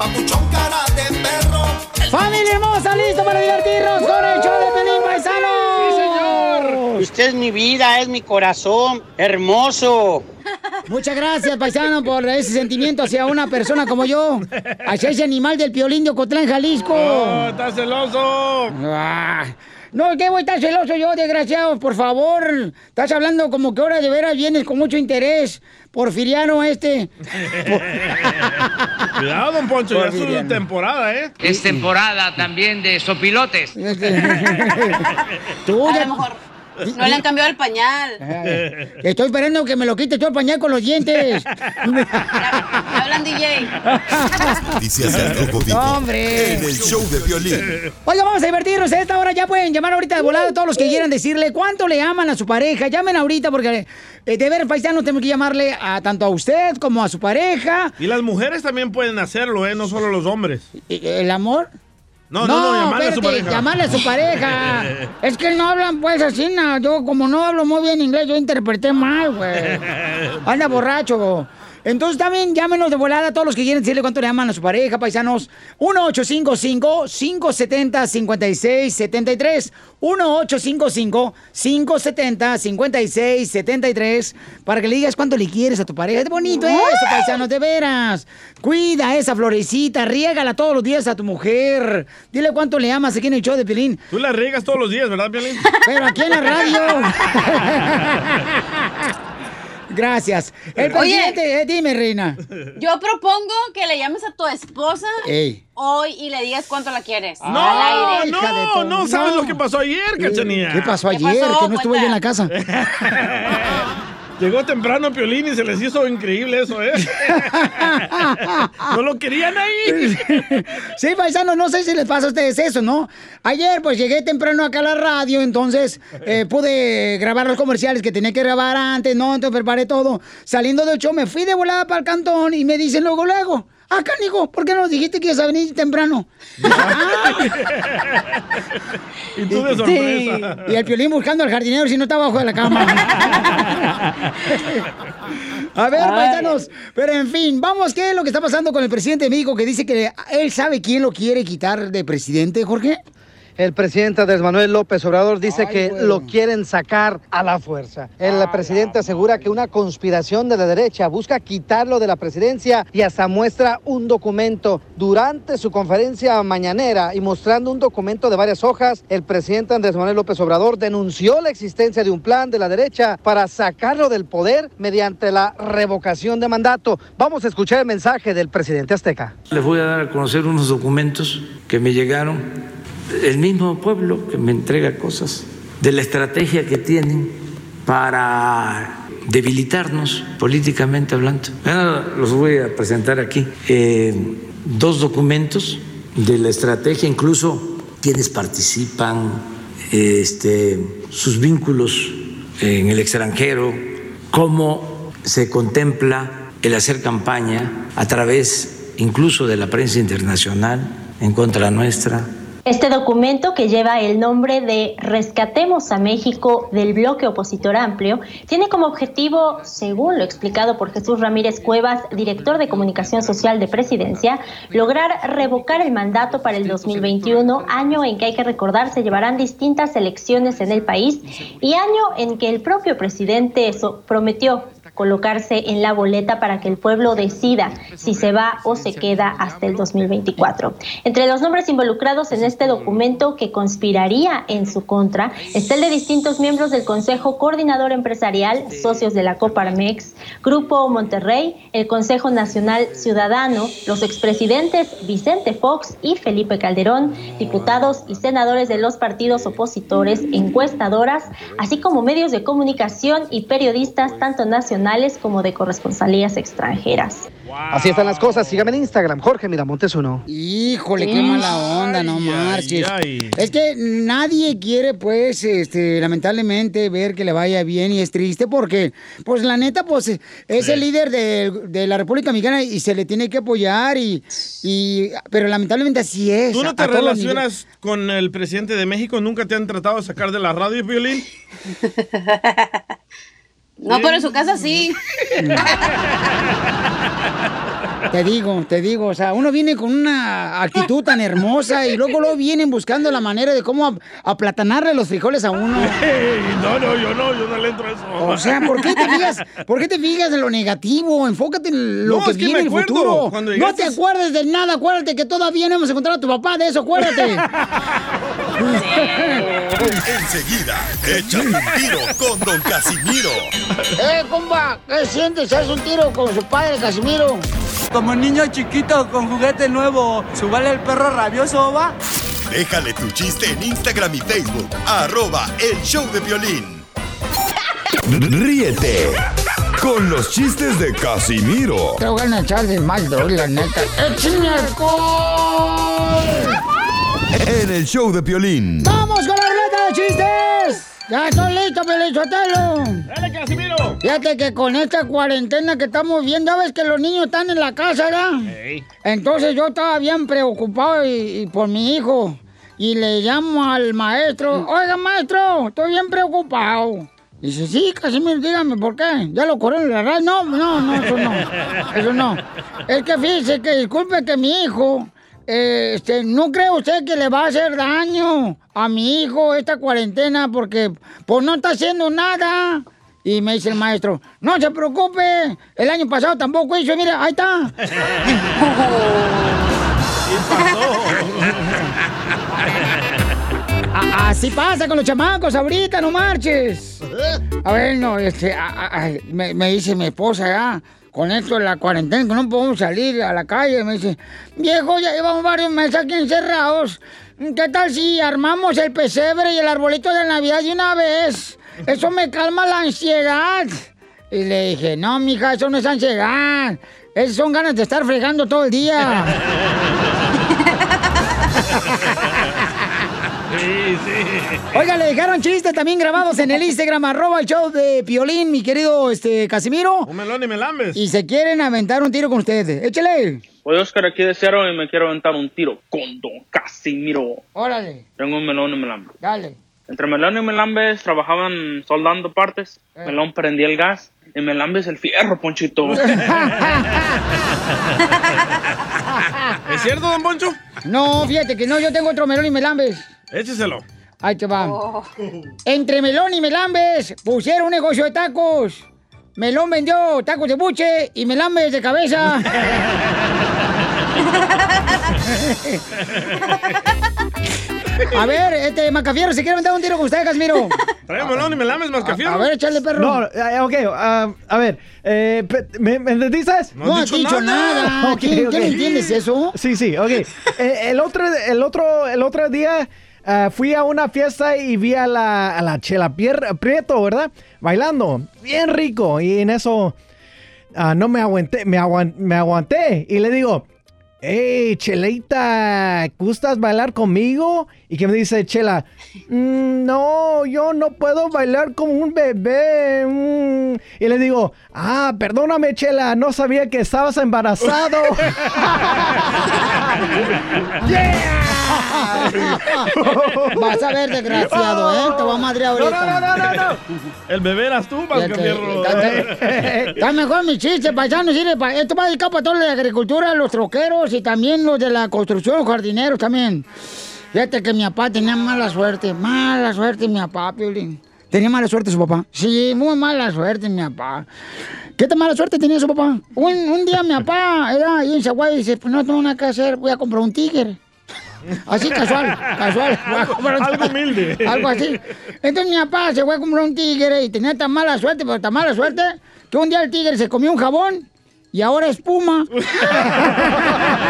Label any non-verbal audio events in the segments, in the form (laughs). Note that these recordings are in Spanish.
papuchón cara de perro. ¡Familia hermosa! ¿Listo para divertirnos con el show de Pelín Paisano? ¡Sí, señor! Usted es mi vida, es mi corazón, hermoso. Muchas gracias, paisano, por ese sentimiento hacia una persona como yo. Hacia ese animal del piolín de Ocotlán, Jalisco. ¡Oh, estás celoso! Ah, No, ¿qué voy a estar celoso yo, desgraciado? Por favor. Estás hablando como que ahora de veras vienes con mucho interés. Porfiriano este. (laughs) Cuidado, don Poncho, ya es su temporada, ¿eh? Es temporada también de sopilotes. (laughs) Tú A ya- lo mejor no le han cambiado el pañal. Estoy esperando que me lo quite todo el pañal con los dientes. (laughs) Hablan DJ. Noticias del Rojo Vivo No, hombre. en el show de violín. Oiga, vamos a divertirnos. A esta hora ya pueden llamar ahorita de volada todos los que quieran decirle cuánto le aman a su pareja. Llamen ahorita porque eh, de ver paisanos tenemos que llamarle a tanto a usted como a su pareja. Y las mujeres también pueden hacerlo, ¿eh? No solo los hombres. ¿El amor? No, no, no, llamarle a su pareja. llamarle a su pareja. (laughs) es que no hablan pues así, no. Yo como no hablo muy bien inglés, yo interpreté mal, güey. (laughs) Anda borracho. Entonces también llámenos de volada a todos los que quieren decirle cuánto le aman a su pareja, paisanos. 1-855-570-5673. 1-855-570-5673. Para que le digas cuánto le quieres a tu pareja. Es bonito eso, paisanos, de veras. Cuida esa florecita, riégala todos los días a tu mujer. Dile cuánto le amas aquí en el show de Pelín. Tú la riegas todos los días, ¿verdad, Piolín? Pero aquí en la radio. (laughs) Gracias. El Oye. presidente, eh, dime, reina. Yo propongo que le llames a tu esposa Ey. hoy y le digas cuánto la quieres. No, Al aire. no, tu- no, ¿sabes no. lo que pasó ayer, cachanía? ¿Qué pasó ¿Qué ayer? pasó? Que no estuve yo en la casa. (laughs) Llegó temprano Piolín y se les hizo increíble eso, ¿eh? (laughs) no lo querían ahí. Sí, paisanos, no sé si les pasa a ustedes eso, ¿no? Ayer, pues llegué temprano acá a la radio, entonces eh, pude grabar los comerciales que tenía que grabar antes, ¿no? Entonces preparé todo. Saliendo del show, me fui de volada para el cantón y me dicen luego, luego, ah, canijo, ¿por qué no nos dijiste que ibas a venir temprano? (laughs) Y tú de sorpresa. Y el piolín buscando al jardinero si no está abajo de la cama. A ver, paisanos, pero en fin, vamos, ¿qué es lo que está pasando con el presidente de México que dice que él sabe quién lo quiere quitar de presidente, Jorge? El presidente Andrés Manuel López Obrador dice que lo quieren sacar a la fuerza. El presidente asegura que una conspiración de la derecha busca quitarlo de la presidencia y hasta muestra un documento. Durante su conferencia mañanera y mostrando un documento de varias hojas, el presidente Andrés Manuel López Obrador denunció la existencia de un plan de la derecha para sacarlo del poder mediante la revocación de mandato. Vamos a escuchar el mensaje del presidente azteca. Les voy a dar a conocer unos documentos que me llegaron, el mismo pueblo que me entrega cosas, de la estrategia que tienen para debilitarnos políticamente hablando. Ahora los voy a presentar aquí. Eh, dos documentos de la estrategia, incluso quienes participan, este, sus vínculos en el extranjero, cómo se contempla el hacer campaña a través incluso de la prensa internacional en contra nuestra. Este documento, que lleva el nombre de Rescatemos a México del bloque opositor amplio, tiene como objetivo, según lo explicado por Jesús Ramírez Cuevas, director de comunicación social de presidencia, lograr revocar el mandato para el 2021, año en que hay que recordar se llevarán distintas elecciones en el país y año en que el propio presidente so- prometió colocarse en la boleta para que el pueblo decida si se va o se queda hasta el 2024. Entre los nombres involucrados en este documento que conspiraría en su contra está el de distintos miembros del Consejo Coordinador Empresarial, socios de la Coparmex, Grupo Monterrey, el Consejo Nacional Ciudadano, los expresidentes Vicente Fox y Felipe Calderón, diputados y senadores de los partidos opositores, encuestadoras, así como medios de comunicación y periodistas tanto nacionales nacionales como de corresponsalías extranjeras. Así están las cosas. Sígame en Instagram, Jorge Miramontes uno. Híjole, qué mala onda, no marches. Es que nadie quiere, pues, este, lamentablemente, ver que le vaya bien y es triste porque, pues, la neta, pues, es el líder de, de la República Mexicana y se le tiene que apoyar y, y pero lamentablemente así es. ¿Tú no te relacionas con el presidente de México? ¿Nunca te han tratado de sacar de la radio, Violín? (laughs) No, pero en su casa sí. (laughs) Te digo, te digo, o sea, uno viene con una actitud tan hermosa y luego lo vienen buscando la manera de cómo ap- aplatanarle los frijoles a uno. No, no, yo no, yo no le entro a eso. O sea, ¿por qué te fijas, por qué te fijas en lo negativo? Enfócate en lo No, que es que viene me en el futuro. cuando No te acuerdes de nada, acuérdate que todavía no hemos encontrado a tu papá, de eso acuérdate. (laughs) (laughs) Enseguida, échate un tiro con Don Casimiro. (laughs) ¡Eh, compa! ¿Qué sientes? ¿Haz un tiro con su padre, Casimiro? Como niño chiquito con juguete nuevo, ¿subale el perro rabioso, va? Déjale tu chiste en Instagram y Facebook, arroba el show de violín. Ríete con los chistes de Casimiro Te voy a echar de mal, la neta. ¡Échame alcohol! en el show de violín. ¡Vamos con la ruleta de chistes! ¡Ya estoy listo, Pelichotelo! ¡Dale, Casimiro! Fíjate que con esta cuarentena que estamos viendo, ya ves que los niños están en la casa, ¿verdad? Entonces yo estaba bien preocupado y, y por mi hijo. Y le llamo al maestro, oiga maestro, estoy bien preocupado. Dice, sí, Casimiro, dígame, ¿por qué? ¿Ya lo corrieron la radio? No, no, no, eso no, eso no. Es que fíjese que disculpe que mi hijo, eh, este, ¿no cree usted que le va a hacer daño a mi hijo esta cuarentena? Porque, pues, no está haciendo nada. Y me dice el maestro, no se preocupe, el año pasado tampoco hizo, mira, ahí está. (laughs) A- Así pasa con los chamacos ahorita, no marches. A ver, no, este, a- a- a- me, me dice mi esposa ya, con esto de la cuarentena, que no podemos salir a la calle, me dice, viejo, ya llevamos varios meses aquí encerrados. ¿Qué tal si armamos el pesebre y el arbolito de Navidad de una vez? Eso me calma la ansiedad. Y le dije, no, mija, eso no es ansiedad. Esas son ganas de estar fregando todo el día. Sí, (laughs) sí. Oiga, le dejaron chistes también grabados en el Instagram, arroba el show de Piolín, mi querido este, Casimiro. Un melón y melambes. Y se quieren aventar un tiro con ustedes. Échale. Soy Oscar aquí de Seattle y me quiero aventar un tiro con Don Casimiro. Órale, Tengo un melón y melambe. dale. Entre Melón y Melambes trabajaban soldando partes. Eh. Melón prendía el gas y Melambes el fierro, Ponchito. (laughs) ¿Es cierto, don Poncho? No, fíjate que no, yo tengo otro melón y melambes. Écheselo. Ahí te va. Entre melón y melambes pusieron un negocio de tacos. Melón vendió tacos de buche y melambes de cabeza. (laughs) A ver, este Macafiero, si quiere aventar un tiro con usted, Casimiro. (laughs) Trae melón y melambes, más A ver, échale, perro. No, eh, ok, ah, a ver, eh, ¿me, me entendiste? No has dicho nada. (laughs) ¿Quién- quién entiendes eso? Sí, sí, ok. (laughs) Eh, el, otro, el, otro, el otro día fui a una fiesta y vi a la, a la Chela Pier- Prieto, ¿verdad? Bailando, bien rico. Y en eso ah, no me aguanté, me, aguan- me aguanté. Y le digo, hey, Cheleita, ¿gustas bailar conmigo? Y que me dice Chela, "Mm, no, yo no puedo bailar como un bebé. mm". Y le digo, ah, perdóname, Chela, no sabía que estabas embarazado. (laughs) (laughs) (laughs) Vas a ver, desgraciado, ¿eh? Te voy a madrear ahorita. No, no, no, no, El bebé eras tú, Mascafierro. Está mejor mi chiste, paisano. Sirve pa- esto va dedicado para todos los de agricultura, los troqueros y también los de la construcción, los jardineros también. Fíjate que mi papá tenía mala suerte, mala suerte mi papá, Piolín. ¿Tenía mala suerte su papá? Sí, muy mala suerte mi papá. ¿Qué tan mala suerte tenía su papá? Un, un día mi papá era ahí en Zaguay y dice, pues no tengo nada que hacer, voy a comprar un tigre. Así casual, casual. Algo humilde. Algo así. Entonces mi papá se fue a comprar un tigre y tenía tan mala suerte, pero tan mala suerte, que un día el tigre se comió un jabón y ahora es puma. (laughs)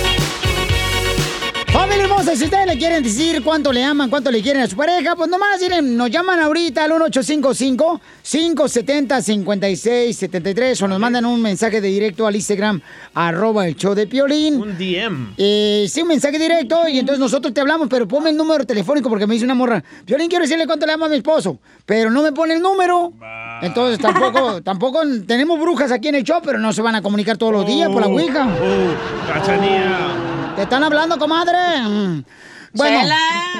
Familia hermosa, si ustedes le quieren decir cuánto le aman, cuánto le quieren a su pareja, pues nomás miren, nos llaman ahorita al 1855-570-5673 o nos mandan un mensaje de directo al Instagram, arroba el show de Piolín. Un DM. Eh, sí, un mensaje directo y entonces nosotros te hablamos, pero ponme el número telefónico porque me dice una morra, Piolín, quiero decirle cuánto le amo a mi esposo, pero no me pone el número. Entonces tampoco, (laughs) tampoco tenemos brujas aquí en el show, pero no se van a comunicar todos los días por la Ouija. Oh, cachanía. ¿Te están hablando, comadre? Bueno. Chela,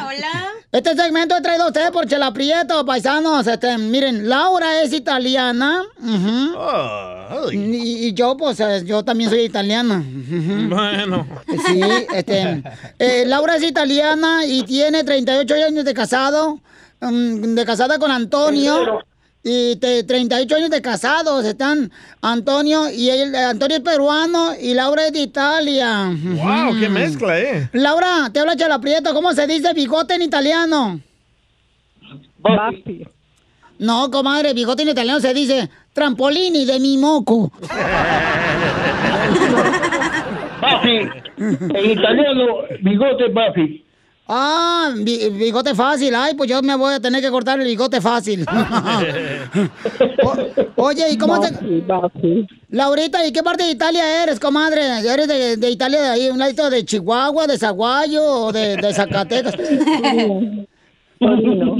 hola. Este segmento es traído a ustedes por Chela Prieto, paisanos. Este, miren, Laura es italiana. y, y yo, pues, eh, yo también soy italiana. Bueno. Sí, este. eh, Laura es italiana y tiene 38 años de casado. mm, de casada con Antonio. Y te- 38 años de casados están Antonio y él, eh, Antonio es peruano y Laura es de Italia. Wow, qué mezcla, eh. Laura, te habla Chela Prieto. ¿Cómo se dice bigote en italiano? No, comadre, bigote en italiano se dice trampolini de mi moco. Buffy. En italiano, bigote Buffy. Ah, bi- bigote fácil. Ay, pues yo me voy a tener que cortar el bigote fácil. (laughs) O- oye, ¿y cómo te...? Laurita, ¿y qué parte de Italia eres, comadre? ¿Eres de, de Italia de ahí, un ladito de Chihuahua, de Zaguayo o de, de Zacatecas? Torino,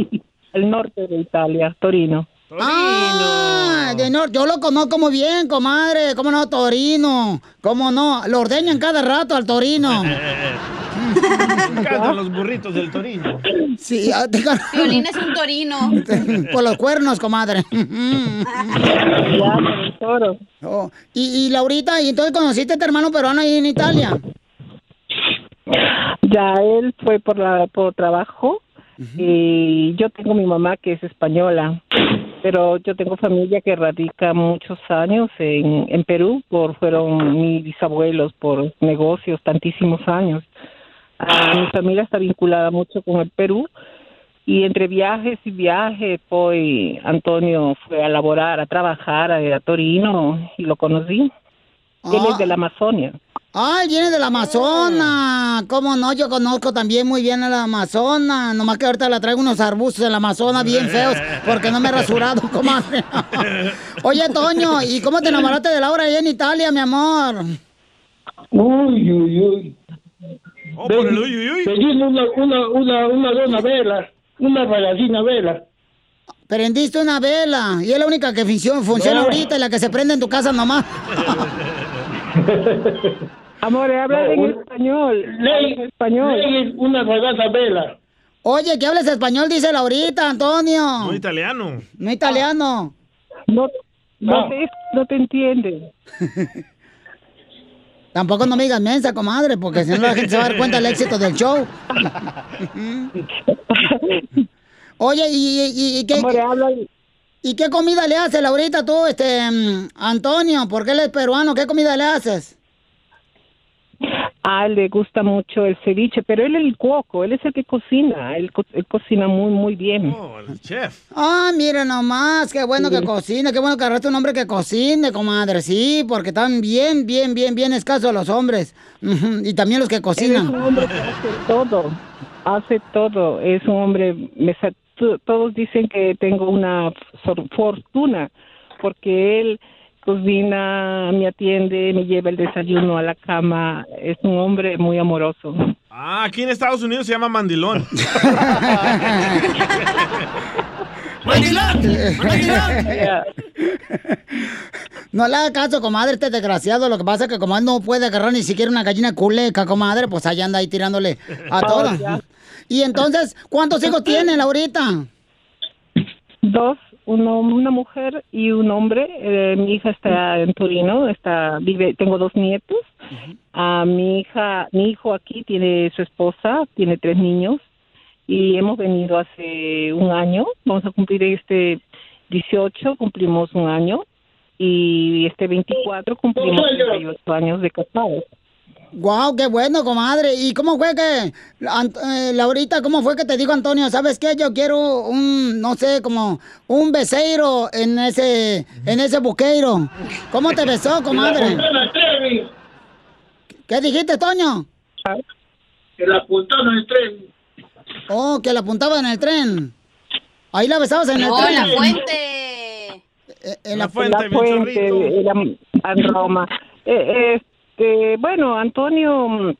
el norte de Italia, Torino. Ah, de norte. Yo lo conozco muy bien, comadre. ¿Cómo no? Torino. ¿Cómo no? Lo ordeñan cada rato al torino. (laughs) (laughs) Me encantan los burritos del Torino. Sí, te- (laughs) Violín es un torino. (laughs) Por los cuernos, comadre. Oh, Y, y Laurita, ¿y entonces conociste a tu hermano peruano ahí en Italia? Ya él fue por la por trabajo y yo tengo mi mamá que es española, pero yo tengo familia que radica muchos años en, en Perú, por fueron mis bisabuelos por negocios tantísimos años. Ah, mi familia está vinculada mucho con el Perú y entre viajes y viajes, pues Antonio fue a laborar, a trabajar a, a Torino y lo conocí. Él es de la Amazonia. Ay, viene del Amazonas. ¿Cómo no? Yo conozco también muy bien a la Amazonas. Nomás que ahorita la traigo unos arbustos en la Amazonas bien feos porque no me he rasurado, comadre. (laughs) Oye, Toño, ¿y cómo te enamoraste de Laura allá en Italia, mi amor? Uy, uy, uy. Oh, por el uy, uy, uy. Pedimos una, una, una, una dona vela, una rayadina vela. Prendiste una vela y es la única que funcio- funciona No. ahorita y la que se prende en tu casa nomás. (laughs) Amor, habla No, en un- español. Ley, en español. ley, una rayada vela. Oye, que hables español, dice Laurita, Antonio. No italiano. No italiano. No, No. no, te, no te entiende. (laughs) Tampoco no me digas mensa, comadre, porque si no la gente se va a dar cuenta del éxito del show. (laughs) Oye, ¿y, y, y qué, ¿y qué comida le haces, Laurita, tú, este, mm, Antonio? Porque él es peruano, ¿qué comida le haces? A él le gusta mucho el ceviche, pero él es el cuoco, él es el que cocina, él, co- él cocina muy, muy bien. Oh, el chef. Ah, mira nomás, qué bueno que cocina, qué bueno que agarraste un hombre que cocine, comadre, sí, porque están bien, bien, bien, bien escasos los hombres. (laughs) Y también los que Él es cocinan. un hombre que hace todo, hace todo, es un hombre, me todos dicen que tengo una fortuna, porque él cocina, me atiende, me lleva el desayuno a la cama, es un hombre muy amoroso. Ah, aquí en Estados Unidos se llama mandilón. (laughs) (laughs) No le haga caso, comadre, este desgraciado. Lo que pasa es que como él no puede agarrar ni siquiera una gallina culeca, comadre, pues allá anda ahí tirándole a Oh, todas. Y entonces, ¿cuántos hijos tienen ahorita? Dos, uno, una mujer y un hombre. Eh, mi hija está en Torino, está, vive, tengo dos nietos. Ah, mi hija, mi hijo aquí tiene su esposa, tiene tres niños y hemos venido hace un año. Vamos a cumplir este 18, cumplimos un año y este 24 cumplimos 38 años de casados. Wow, qué bueno, comadre. ¿Y cómo fue que, eh, Laurita, cómo fue que te dijo Antonio, sabes qué, yo quiero un, no sé, como un beseiro en ese, en ese buqueiro? ¿Cómo te besó, (laughs) comadre? ¿Qué dijiste, Toño? Que la apuntó en el tren. Oh, que la apuntaba en el tren. Ahí la besabas en el No, tren. la fuente. En la fuente, en Roma. Eh, este, bueno, Antonio mm,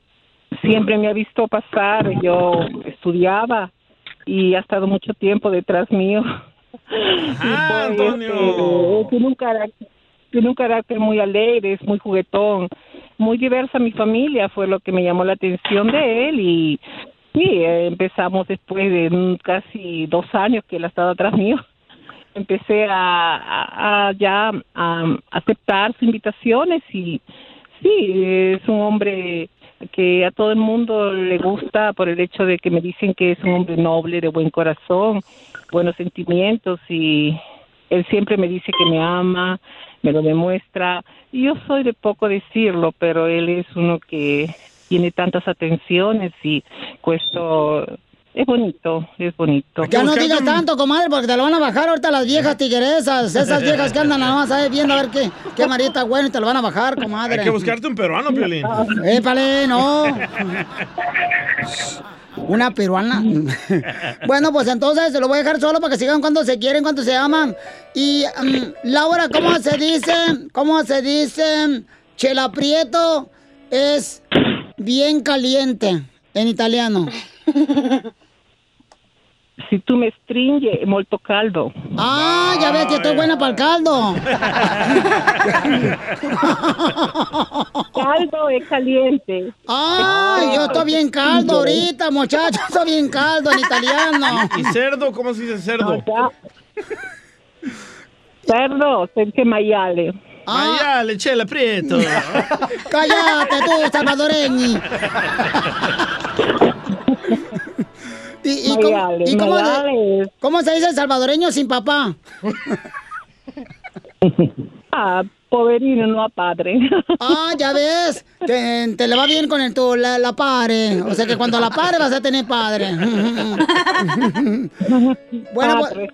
siempre me ha visto pasar, yo estudiaba y ha estado mucho tiempo detrás mío. (laughs) Ah, Y, pues, Antonio. este, tiene un carácter, tiene un carácter muy alegre, es muy juguetón, muy diversa mi familia, fue lo que me llamó la atención de él y sí, eh, empezamos después de casi dos años que él ha estado atrás mío (laughs) empecé a, a- a ya a aceptar sus invitaciones y sí, es un hombre que a todo el mundo le gusta por el hecho de que me dicen que es un hombre noble, de buen corazón, buenos sentimientos y él siempre me dice que me ama, me lo demuestra. Yo soy de poco decirlo, pero él es uno que tiene tantas atenciones y cuesto es bonito, es bonito. Ya no digas tanto, comadre, porque te lo van a bajar ahorita las viejas tigueresas. Esas viejas que andan nada más ahí viendo a ver qué, qué marita bueno y te lo van a bajar, comadre. Hay que buscarte un peruano, Piolín. Épale, no. Una peruana. bueno, pues entonces se lo voy a dejar solo para que sigan cuando se quieren, cuando se aman. Y mm, Laura, ¿cómo se dice? ¿Cómo se dice? Chela Prieto es bien caliente en italiano. Si tú me stringe, molto caldo. Ah, ya ves que estoy buena para el caldo. (laughs) caldo es caliente. Ay, yo estoy bien caldo ahorita, muchachos. Estoy bien caldo en italiano. (laughs) ¿Y cerdo? ¿Cómo se dice cerdo? Cerdo, se dice maiale. Maiale, chela prieto. (laughs) Cállate tú, salvadoreñi. ¿Y, y cómo, Maiale, y cómo se- maiale. cómo se dice salvadoreño sin papá? (laughs) Ah, poverino, no a padre. (laughs) Ah, ya ves, te, te le va bien con el tu, la, la pare. O sea que cuando la pare vas a tener padre. (laughs) bueno, pues,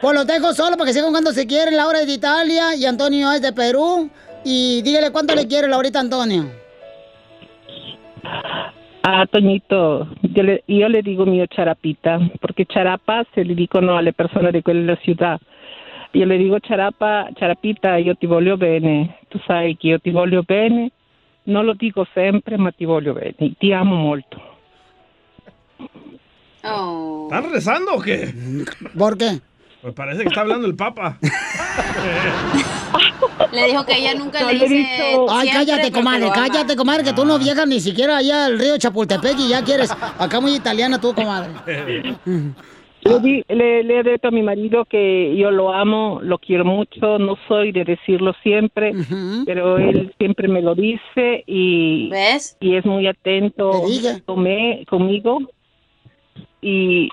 pues los dejo solo para que sigan cuando se quieren. Laura es de Italia y Antonio es de Perú. Y dígale cuánto le quiere Laurita Antonio. Ah, Toñito, yo le, yo le digo mio charapita, porque charapa se le dicono alle persone di quella città. Io le dico charapa, charapita, io ti voglio bene. Tu sai che io ti voglio bene. Non lo dico sempre, ma ti voglio bene. Ti amo molto. ¿Están rezando o qué? ¿Por qué? Pues parece que está hablando el Papa. (laughs) Le dijo que ella nunca le dice. dicho- Ay, cállate, comadre, cállate, comadre, que tú no viajas ni siquiera allá al río Chapultepec y ya quieres. Acá muy italiana tú, comadre. (laughs) Le, di- le- le he detto a mi marido que yo lo amo, lo quiero mucho, no soy de decirlo siempre, pero él siempre me lo dice y, y es muy atento conme- conmigo y,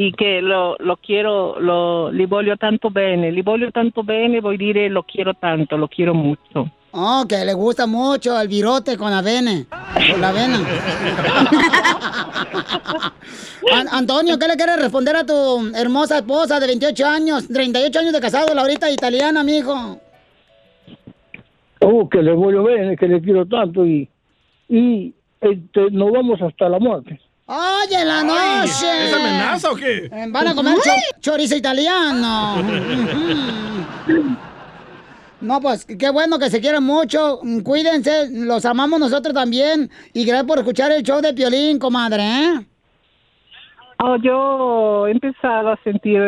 y che lo, lo quiero, lo, li voglio tanto bene, li voglio tanto bene, vuol dire lo quiero tanto, lo quiero mucho. Oh, que le gusta mucho el virote con avena. Con la avena. (laughs) An- Antonio, ¿qué le quieres responder a tu hermosa esposa de 28 años, 38 años de casado, Laurita italiana, mijo? Oh, que le voy a ver, que le quiero tanto y, y este, nos vamos hasta la muerte. ¡Ay, en la noche! ¿Es amenaza o qué? Van a comer cho- chorizo italiano. No, pues qué bueno que se quieren mucho. Mm, Cuídense, los amamos nosotros también. Y gracias por escuchar el show de Piolín, comadre, ¿eh? Oh, yo he empezado a sentir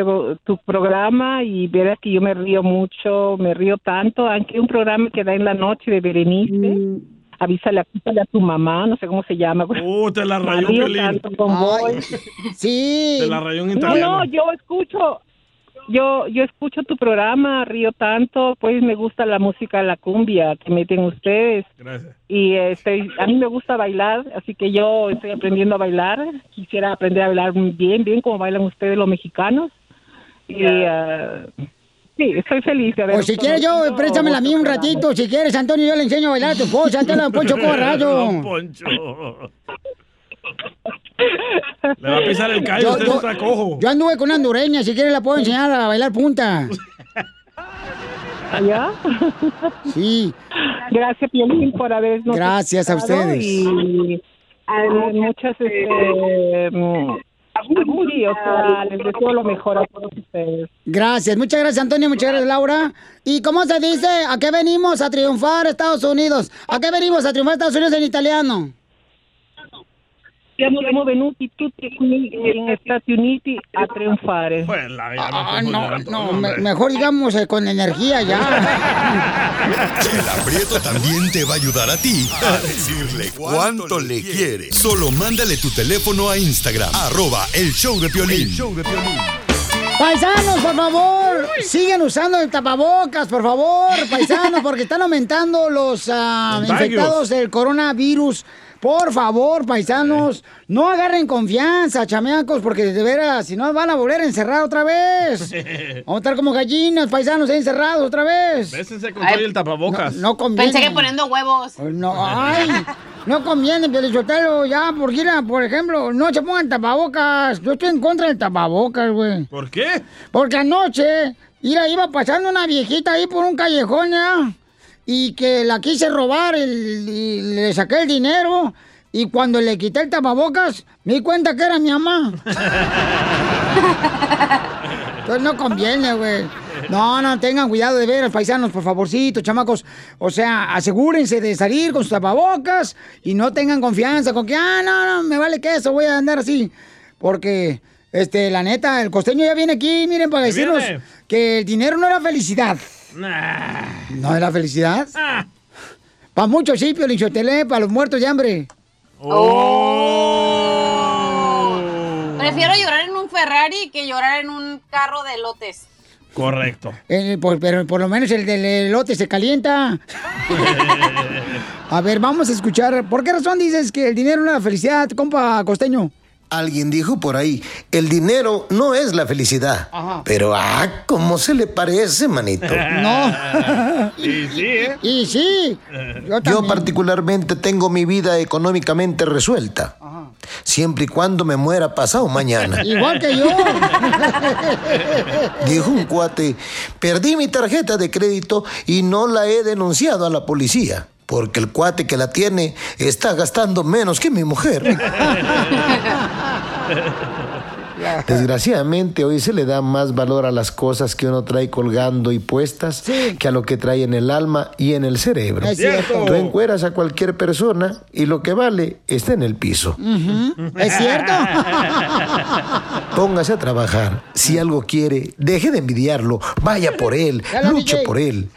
tu programa y verás que yo me río mucho, me río tanto, aunque un programa que da en la noche de Berenice, avísale, avísale a tu mamá, no sé cómo se llama. Uh, te la rayó. (laughs) Sí. Te la rayó en No, italiano. no, yo escucho, yo yo escucho tu programa, río tanto, pues me gusta la música, la cumbia que meten ustedes. Gracias. Y este, a mí me gusta bailar, así que yo estoy aprendiendo a bailar. Quisiera aprender a bailar bien, bien como bailan ustedes los mexicanos. Y ah, sí, estoy feliz de O si quieres yo, préstame la mía un ratito. Si quieres, Antonio, yo le enseño a bailar a tu esposa. (laughs) Te la Poncho Corrado. Don Poncho. Le va a pisar el callo, Yo- usted yo- está cojo. Yo anduve con una hondureña, si quieres la puedo enseñar a bailar punta. ¿Ya? Sí. Gracias, Piolín, por habernos Gracias a ustedes. Y eh, muchas, este, sí, o sea, les deseo lo mejor a todos ustedes. Gracias, muchas gracias Antonio, muchas gracias Laura. ¿Y cómo se dice? ¿A qué venimos a triunfar Estados Unidos? ¿A qué venimos a triunfar Estados Unidos en italiano? Siamo venuti tutti qui in Stati Uniti a triunfare. Ah, no, no, me- mejor digamos eh, con energía ya. (laughs) Chela Prieto también te va a ayudar a ti a (laughs) decirle cuánto le quiere. Solo mándale tu teléfono a Instagram, arroba el show de Piolín. Paisanos, por favor, sigan usando el tapabocas, por favor, paisanos, porque están aumentando los ah, infectados del coronavirus. Por favor, paisanos, no agarren confianza, chamacos, porque de veras, si no van a volver a encerrar otra vez. (laughs) Vamos a estar como gallinas, paisanos, encerrados otra vez. Bésense con todo y el tapabocas. No, no conviene. Pensé que poniendo huevos. No, ay, no conviene, Pielichotelo, ya, porque mira, por ejemplo, no se pongan tapabocas. Yo estoy en contra del tapabocas, güey. ¿Por qué? Porque anoche, mira, iba pasando una viejita ahí por un callejón, ¿ya? Y que la quise robar el- y le saqué el dinero. Y cuando le quité el tapabocas, me di cuenta que era mi mamá. Entonces no conviene, güey. No, no, tengan cuidado de veras, paisanos, por favorcito, chamacos. O sea, asegúrense de salir con sus tapabocas y no tengan confianza con que, ah, no, no, me vale que eso, voy a andar así. Porque, este, la neta, el costeño ya viene aquí, miren, para ¿Qué decirnos viene? que el dinero no era felicidad. ¿No era felicidad? Para muchos sí, Piolichotele, para los muertos de hambre. Prefiero llorar en un Ferrari que llorar en un carro de lotes. Correcto. Eh, por- pero por lo menos el del elote se calienta. (laughs) A ver, vamos a escuchar. ¿Por qué razón dices que el dinero no es la felicidad, compa costeño? Alguien dijo por ahí, el dinero no es la felicidad. Pero, ah, ¿cómo se le parece, manito? (laughs) No. (laughs) Y sí, ¿eh? Y sí. Yo particularmente tengo mi vida económicamente resuelta. Siempre y cuando me muera pasado mañana. (laughs) Igual que yo. Dijo un cuate, perdí mi tarjeta de crédito y no la he denunciado a la policía. Porque el cuate que la tiene está gastando menos que mi mujer. (laughs) Desgraciadamente hoy se le da más valor a las cosas que uno trae colgando y puestas que a lo que trae en el alma y en el cerebro. Es cierto. Tú encueras a cualquier persona y lo que vale está en el piso. ¿Es cierto? (laughs) Póngase a trabajar. Si algo quiere, deje de envidiarlo. Vaya por él. Luche por él.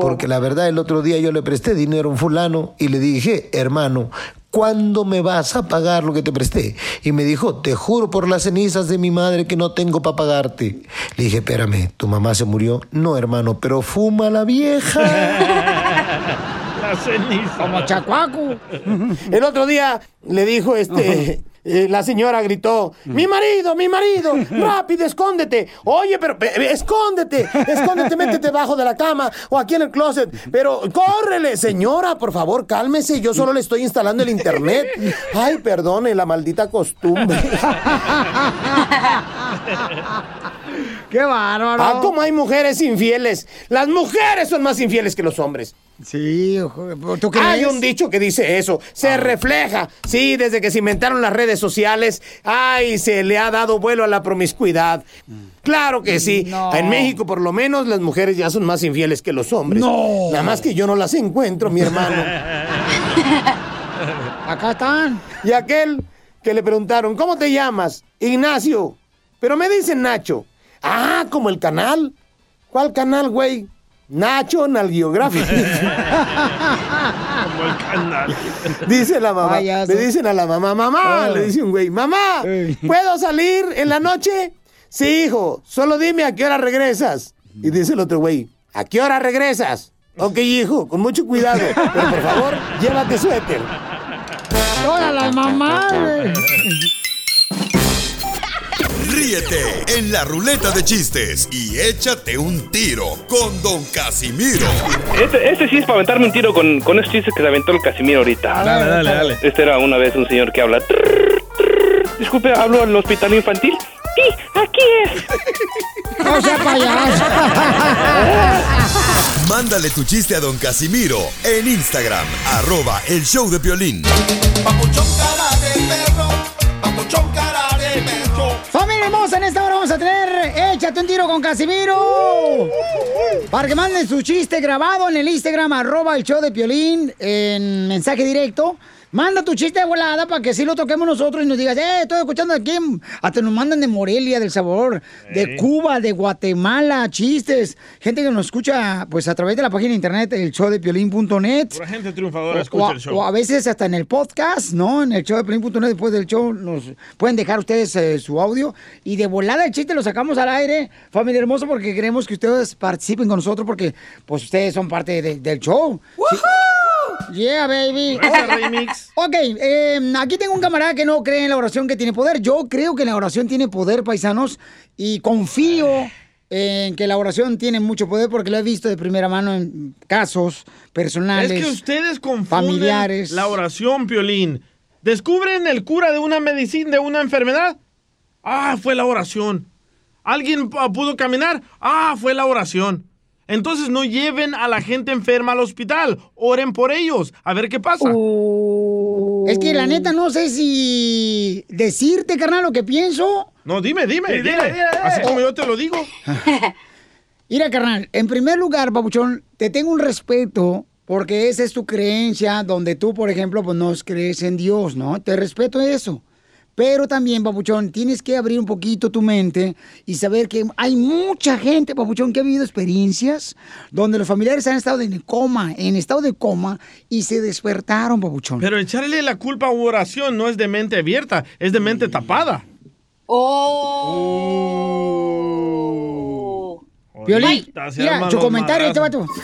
Porque la verdad, el otro día yo le presté dinero a un fulano y le dije, hermano, ¿cuándo me vas a pagar lo que te presté? Y me dijo, te juro por las cenizas de mi madre que no tengo para pagarte. Le dije, espérame, ¿tu mamá se murió? No, hermano, pero fuma la vieja. (laughs) La ceniza. Como chacuaco. El otro día le dijo este. (laughs) eh, la señora gritó, mi marido, mi marido, (laughs) rápido, escóndete. Oye, pero pe- escóndete, escóndete, métete debajo de la cama o aquí en el closet. Pero córrele, señora, por favor, cálmese. Yo solo le estoy instalando el internet. Ay, perdone la maldita costumbre. (laughs) ¡Qué bárbaro! Ah, cómo hay mujeres infieles. Las mujeres son más infieles que los hombres. Sí, ¿tú crees? Hay un dicho que dice eso. Se refleja. Sí, desde que se inventaron las redes sociales, ay, se le ha dado vuelo a la promiscuidad. Claro que sí. En México, por lo menos, las mujeres ya son más infieles que los hombres. No. Nada más que yo no las encuentro, mi hermano. (laughs) Acá están. Y aquel que le preguntaron, ¿cómo te llamas? Ignacio. Pero me dicen Nacho. Ah, como el canal. ¿Cuál canal, güey? Nacho Nalgiográfico. Como el canal. (laughs) Dice la mamá. Payaso. Le dicen a la mamá, mamá, le dice un güey, mamá, ¿puedo salir en la noche? Sí, hijo, solo dime a qué hora regresas. Y dice el otro güey, ¿a qué hora regresas? Ok, hijo, con mucho cuidado, pero por favor, llévate suéter. Todas las mamás. Ríete en la ruleta de chistes y échate un tiro con Don Casimiro. Este, este sí es para aventarme un tiro con, con esos chistes que se aventó el Casimiro ahorita. Dale, dale, dale. Este era una vez un señor que habla. Disculpe, ¿hablo al hospital infantil? Sí, aquí es. No sea payaso. (laughs) Mándale tu chiste a Don Casimiro en Instagram, arroba el show de violín. Familia hermosa, en esta hora vamos a tener Échate un tiro con Casimiro. Para que manden su chiste grabado en el Instagram, arroba el show de Piolín, en mensaje directo. Manda tu chiste de volada para que así lo toquemos nosotros y nos digas, eh, estoy escuchando aquí. Hasta nos mandan de Morelia, del Sabor, de Cuba, de Guatemala, chistes. Gente que nos escucha pues a través de la página de internet, el show de piolín.net. Pura gente triunfadora O, escucha a- el show. o a veces hasta en el podcast, ¿no? En el show de Pelín.net, después del show, nos pueden dejar ustedes eh, su audio. Y de volada el chiste lo sacamos al aire, familia hermosa, porque queremos que ustedes participen con nosotros, porque pues ustedes son parte de- del show. Sí. Yeah, baby. Gracias, (laughs) Remix. Ok, eh, aquí tengo un camarada que no cree en la oración que tiene poder. Yo creo que la oración tiene poder, paisanos, y confío en que la oración tiene mucho poder porque lo he visto de primera mano en casos personales. Es que ustedes confunden familiares. la oración, Piolín. ¿Descubren el cura de una medicina, de una enfermedad? Ah, fue la oración. ¿Alguien ah, pudo caminar? Ah, fue la oración. Entonces no lleven a la gente enferma al hospital. Oren por ellos. A ver qué pasa. Es que la neta no sé si decirte, carnal, lo que pienso. No, dime, dime, Sí, dime. dile, dile. Así como yo te lo digo. (laughs) Mira, carnal, en primer lugar, papuchón, te tengo un respeto porque esa es tu creencia donde tú, por ejemplo, pues no crees en Dios, ¿no? Te respeto eso. Pero también, papuchón, tienes que abrir un poquito tu mente y saber que hay mucha gente, papuchón, que ha vivido experiencias donde los familiares han estado en coma, en estado de coma, y se despertaron, papuchón. Pero echarle la culpa a oración no es de mente abierta, es de mente tapada. Oh. Violín, mira, su comentario, este vato. (laughs)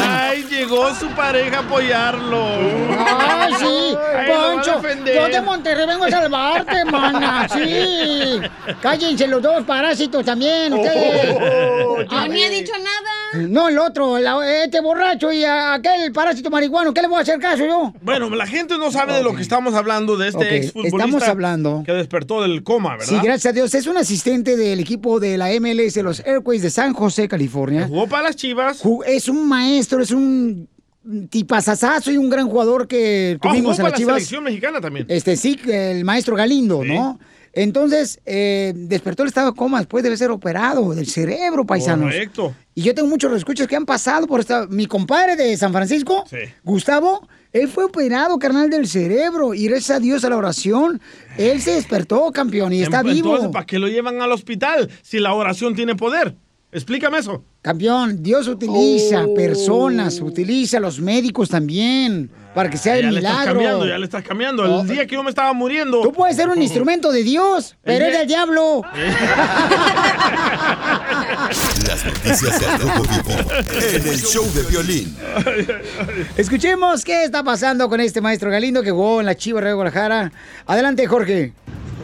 Ay, llegó su pareja a apoyarlo. Ay, sí, Ay, Poncho, yo de Monterrey vengo a salvarte, mana, sí. (laughs) Cállense los dos parásitos también, ustedes. Yo ni he dicho nada. No, el otro, la- este borracho y a- aquel parásito marihuano, ¿qué le voy a hacer caso yo? Bueno, la gente no sabe de lo que estamos hablando, de este Ok, exfutbolista estamos hablando. que despertó del coma, ¿verdad? Sí, gracias a Dios. Es un asistente del equipo de la MLS, los Airways de San José, California. Jugó para las Chivas. Es un maestro, es un tipazazazo y un gran jugador que Ah, jugó tuvimos en para las la Chivas. selección mexicana también. Este sí, el maestro Galindo, ¿no? Entonces, eh, despertó el estado de coma después de ser operado del cerebro, paisanos. Correcto. Y yo tengo muchos escuchas que han pasado por esta. Mi compadre de San Francisco, Gustavo, él fue operado, carnal, del cerebro. Y gracias a Dios a la oración, él se despertó, campeón, y está Entonces, vivo. ¿para qué lo llevan al hospital si la oración tiene poder? Explícame eso. Campeón, Dios utiliza Oh. personas, utiliza a los médicos también, para que sea ya el le estás milagro. cambiando, ya le estás cambiando. El Oh. día que yo me estaba muriendo. Tú puedes ser un (laughs) instrumento de Dios, pero El es del diablo. (laughs) Las noticias del Rojo Vivo en el show de violín. Escuchemos qué está pasando con este maestro Galindo que jugó en la Chivas de Guadalajara. Adelante, Jorge.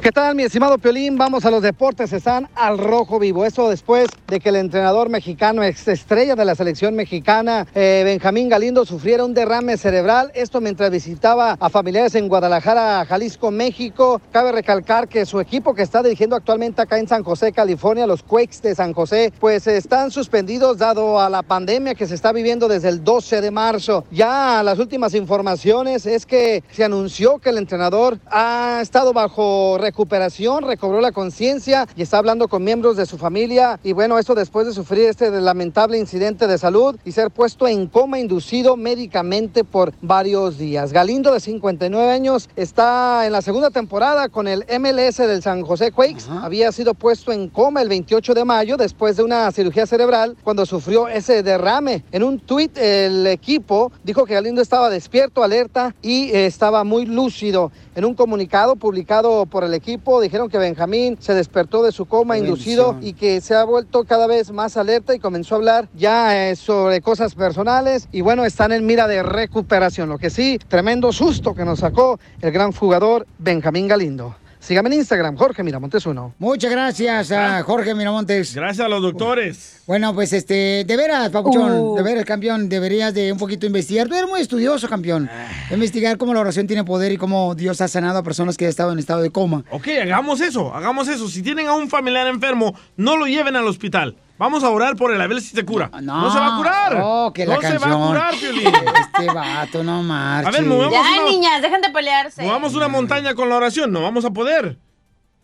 ¿Qué tal, mi estimado Piolín? Vamos a los deportes, están al rojo vivo. Eso después de que el entrenador mexicano, ex estrella de la selección mexicana, eh, Benjamín Galindo, sufriera un derrame cerebral. Esto mientras visitaba a familiares en Guadalajara, Jalisco, México. Cabe recalcar que su equipo que está dirigiendo actualmente acá en San José, California, los Quakes de San José, pues están suspendidos dado a la pandemia que se está viviendo desde el 12 de marzo. Ya las últimas informaciones es que se anunció que el entrenador ha estado bajo recuperación, recobró la conciencia y está hablando con miembros de su familia. Y bueno, esto después de sufrir este lamentable incidente de salud y ser puesto en coma inducido médicamente por varios días. Galindo, de 59 años, está en la segunda temporada con el MLS del San José Quakes. Había sido puesto en coma el 28 de mayo después de una cirugía cerebral cuando sufrió ese derrame. En un tuit, el equipo dijo que Galindo estaba despierto, alerta y estaba muy lúcido. En un comunicado publicado por el equipo dijeron que Benjamín se despertó de su coma inducido y que se ha vuelto cada vez más alerta y comenzó a hablar ya eh, sobre cosas personales y bueno, están en mira de recuperación. Lo que sí, tremendo susto que nos sacó el gran jugador Benjamín Galindo. Sígame en Instagram, Jorge Miramontes uno. Muchas gracias a Jorge Miramontes. Gracias a los doctores. Bueno, pues este, de veras, Papuchón, Uh. de veras, campeón, deberías de un poquito investigar. Tú eres muy estudioso, campeón. Investigar cómo la oración tiene poder y cómo Dios ha sanado a personas que han estado en estado de coma. Ok, hagamos eso, hagamos eso. Si tienen a un familiar enfermo, no lo lleven al hospital. Vamos a orar por él, a ver si se cura. No, se va a curar. Oh, que la no se va a curar, Piolín. (laughs) Este vato, no marches. A ver, movemos Ya, una- niñas, dejen de pelearse. Movamos una montaña con la oración, no vamos a poder.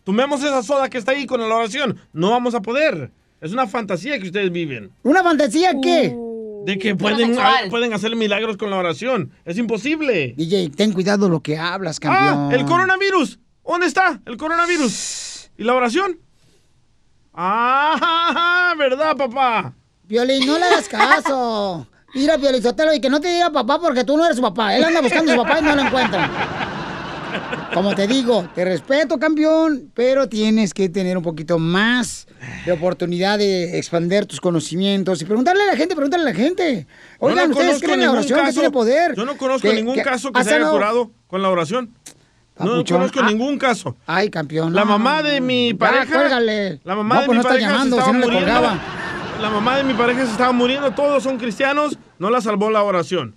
Tomemos esa soda que está ahí con la oración, no vamos a poder. Es una fantasía que ustedes viven. ¿Una fantasía qué? De que pueden, sexual. pueden hacer milagros con la oración. Es imposible. DJ, ten cuidado lo que hablas, campeón. Ah, el coronavirus. ¿Dónde está el coronavirus? ¿Y la oración? Ah, ¿verdad, papá? Violín, no le hagas caso. Mira, Violín Sotelo, y que no te diga papá porque tú no eres su papá. Él anda buscando a su papá y no lo encuentra. Como te digo, te respeto, campeón, pero tienes que tener un poquito más de oportunidad de expandir tus conocimientos y preguntarle a la gente, preguntarle a la gente. Oigan, no ¿ustedes creen en la oración que tiene poder? Yo no conozco Que- ningún que caso que ha se haya sanado- curado con la oración. No conozco ah. ningún caso. Ay, campeón. La mamá de mi Ya, pareja. cuélgale. La mamá No, de pues mi no pareja llamando, se si estaba no muriendo. La mamá de mi pareja se estaba muriendo, todos son cristianos, no la salvó la oración.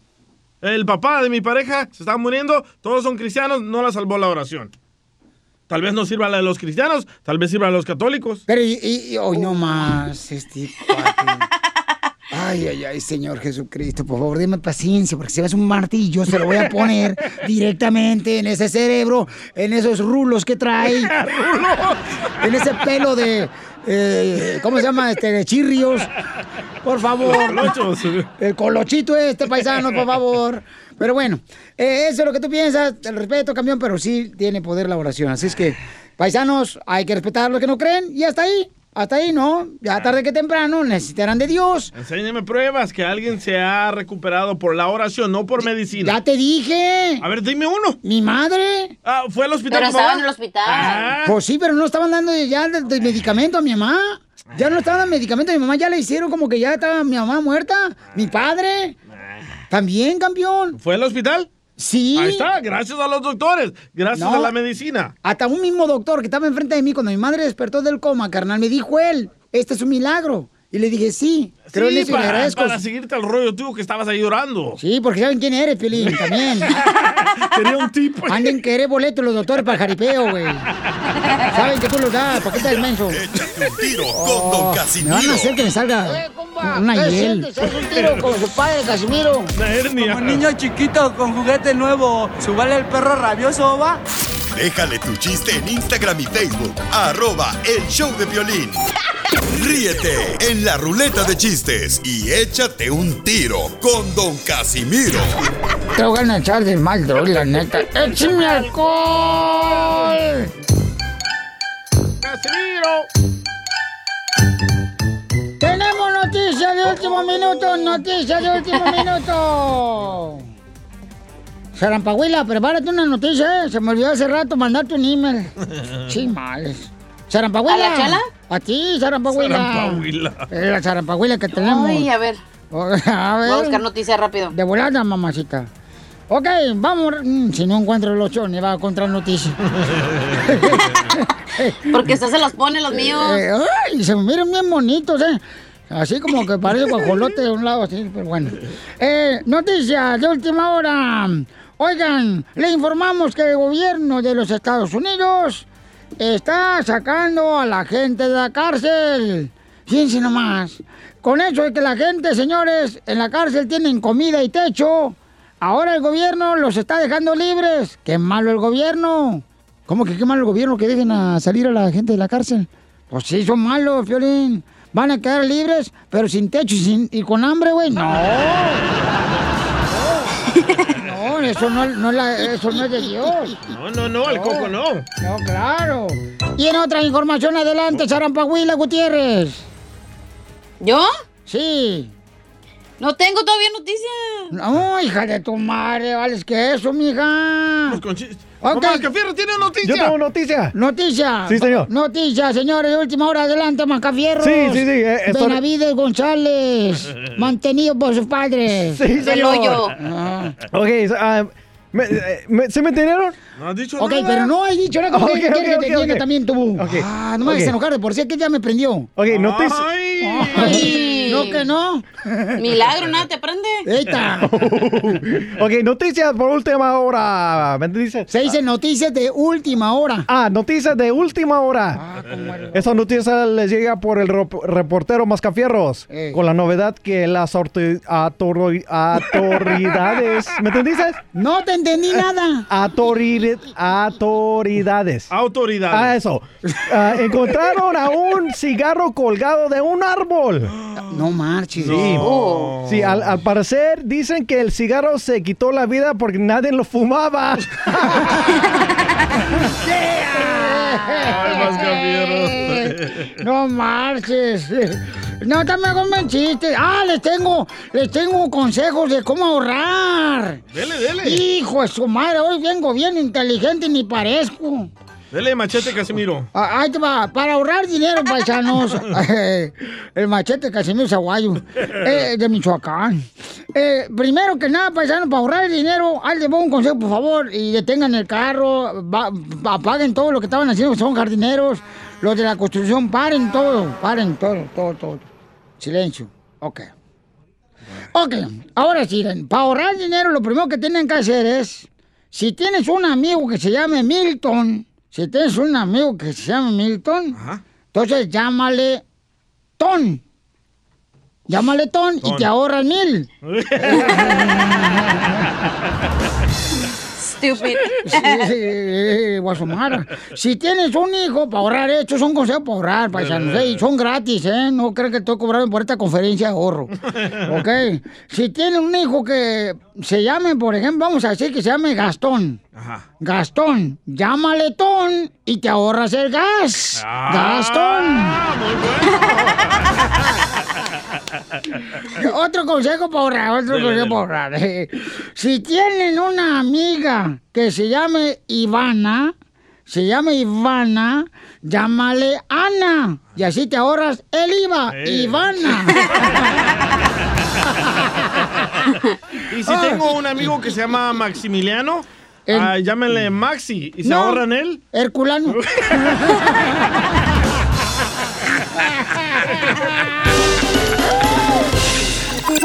El papá de mi pareja se estaba muriendo, todos son cristianos, no la salvó la oración. Tal vez no sirva la de los cristianos, tal vez sirva la de los católicos. Pero, y, y- hoy no más, este. Ay, ay, ay, Señor Jesucristo, por favor, deme paciencia, porque si vas un martillo, se lo voy a poner (laughs) directamente en ese cerebro, en esos rulos que trae, (laughs) en ese pelo de, eh, ¿cómo se llama? Este, de chirrios. Por favor. El colochito este paisano, por favor. Pero bueno, eh, eso es lo que tú piensas, el respeto, campeón, pero sí tiene poder la oración. Así es que, paisanos, hay que respetar a los que no creen y hasta ahí, hasta ahí, ¿no? Ya tarde que temprano necesitarán de Dios. Enséñame pruebas que alguien se ha recuperado por la oración, no por medicina. Ya te dije. A ver, dime uno. Mi madre. Ah, ¿fue al hospital Pero estaba en el hospital. Ah. Pues sí, pero no estaban dando ya de, de medicamento a mi mamá. Ya no estaban dando medicamento a mi mamá, ya le hicieron como que ya estaba mi mamá muerta. Mi padre. También, campeón. ¿Fue al hospital? Sí. Ahí está, gracias a los doctores, gracias No. a la medicina. Hasta un mismo doctor que estaba enfrente de mí cuando mi madre despertó del coma, carnal, me dijo él, este es un milagro. Y le dije, sí, creo en Sí, eso y le para, agradezco. para seguirte al rollo tú que estabas ahí llorando. Sí, porque saben quién eres, Pelín, también. (laughs) Quería un tipo. Anden querer boletos los doctores para el jaripeo, güey. Saben que tú los das, ¿por qué estás menso? Échate un tiro con Oh, Don me Casimiro. van a hacer que me salga una hiel. un tiro con su padre, Casimiro. Como niño chiquito con juguete nuevo, ¿subale el perro rabioso, va? Déjale tu chiste en Instagram y Facebook. Arroba El Show de Violín. Ríete en la ruleta de chistes y échate un tiro con Don Casimiro. Te voy a echar de mal, droga, la neta. ¡Échame alcohol! ¡Casimiro! Tenemos noticias de último minuto, noticias de último (laughs) minuto. Sarampahuila, prepárate una noticia, ¿eh? Se me olvidó hace rato mandarte un email. (laughs) Chimales. Sarampahuila. ¿A la chala? A ti, Sarampahuila. Sarampahuila. Es la Sarampahuila que tenemos. Ay, a ver. A ver. Voy a buscar noticias rápido. De volada, mamacita. Ok, vamos. mm, Si no encuentro los chones, va a encontrar noticias. (laughs) Porque usted se los pone, los míos. Eh, ay, se me miran bien bonitos, ¿eh? Así como que parece guajolote de un lado, así, pero bueno. Eh, noticias de última hora. Oigan, le informamos que el gobierno de los Estados Unidos está sacando a la gente de la cárcel. Fíjense nomás. Con eso de que la gente, señores, en la cárcel tienen comida y techo, ahora el gobierno los está dejando libres. ¡Qué malo el gobierno! ¿Cómo que qué malo el gobierno que dejen a salir a la gente de la cárcel? Pues sí, son malos, Fiolín. Van a quedar libres, pero sin techo y, y con hambre, güey. No. (laughs) No, eso no, no es la- eso no es de Dios. No, no, no, el coco no. No, claro. Y en otra información, adelante, Sarampahuila Gutiérrez. ¿Yo? Sí. No tengo todavía noticias. No, hija de tu madre, ¿vales que eso, mija? Ok. Mamá, Mascafierro tiene noticia. Yo tengo noticia. Noticia. Sí, señor. Noticia, señores, de última hora, adelante, Macafierros. Sí, sí, sí, eh, esto- González, (laughs) mantenido por sus padres. Sí, señor. Ok, so, ah, Me- eh, me- ¿Se me entendieron? No has dicho Ok, nada. pero no hay dicho nada como Ok, que ok, quiere que ok, te ok. diga también tú. Ok. Ah, no me hagas Ok. enojar de por sí que ya me prendió. Ok, noticia. Ay, no que no. (laughs) Milagro, nada te prende. Eita. (laughs) ok, noticias por última hora. ¿Me dice? Se dice noticias de última hora. Ah, noticias de última hora. Esa noticia les llega por el reportero Mascafierros. Eh. Con la novedad que las autoridades. ¿Me entendiste? No te entendí nada. Autoridades. Autoridades. Autoridades. Ah, eso. Ah, encontraron a un cigarro colgado de un árbol. No marches. Sí, sí al, al parecer dicen que el cigarro se quitó la vida porque nadie lo fumaba. (laughs) No marches. No te me chistes. Ah, les tengo, les tengo consejos de cómo ahorrar. Dele, dele. Hijo de su madre, hoy vengo bien inteligente y ni parezco. Dele machete, Casimiro. Ah, Ahí te va, para ahorrar dinero, paisanos. (laughs) (laughs) El machete Casimiro Zaguayo, eh, de Michoacán. Eh, primero que nada, paisanos, para ahorrar dinero, voy un consejo, por favor, y detengan el carro, va- apaguen todo lo que estaban haciendo, son jardineros, los de la construcción, paren todo, paren todo, todo, todo. Silencio. Ok. Ok, ahora sí, para ahorrar dinero, lo primero que tienen que hacer es, si tienes un amigo que se llame Milton, si tienes un amigo que se llame Milton, entonces llámale Ton. Llámale Ton, y te ahorras mil. (laughs) Stupid. Sí, Guasomara. Si tienes un hijo para ahorrar, estos son consejos para ahorrar, paisanos. ¿eh? Y son gratis, ¿eh? No crean que estoy cobrando por esta conferencia de ahorro. (laughs) ¿Ok? Si tienes un hijo que se llame, por ejemplo, vamos a decir que se llame Gastón. Gastón, llámale Ton y te ahorras el gas. Gastón. (laughs) Otro consejo para ahorrar, otro Dele, consejo dele. para ahorrar. Eh, (laughs) Si tienen una amiga que se llame Ivana, se llame Ivana, llámale Ana. Y así te ahorras el IVA, Ivana. (laughs) Y si tengo un amigo que se llama Maximiliano, El- ah, llámenle Maxi y se No. ahorran él. Herculano. (laughs)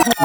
Se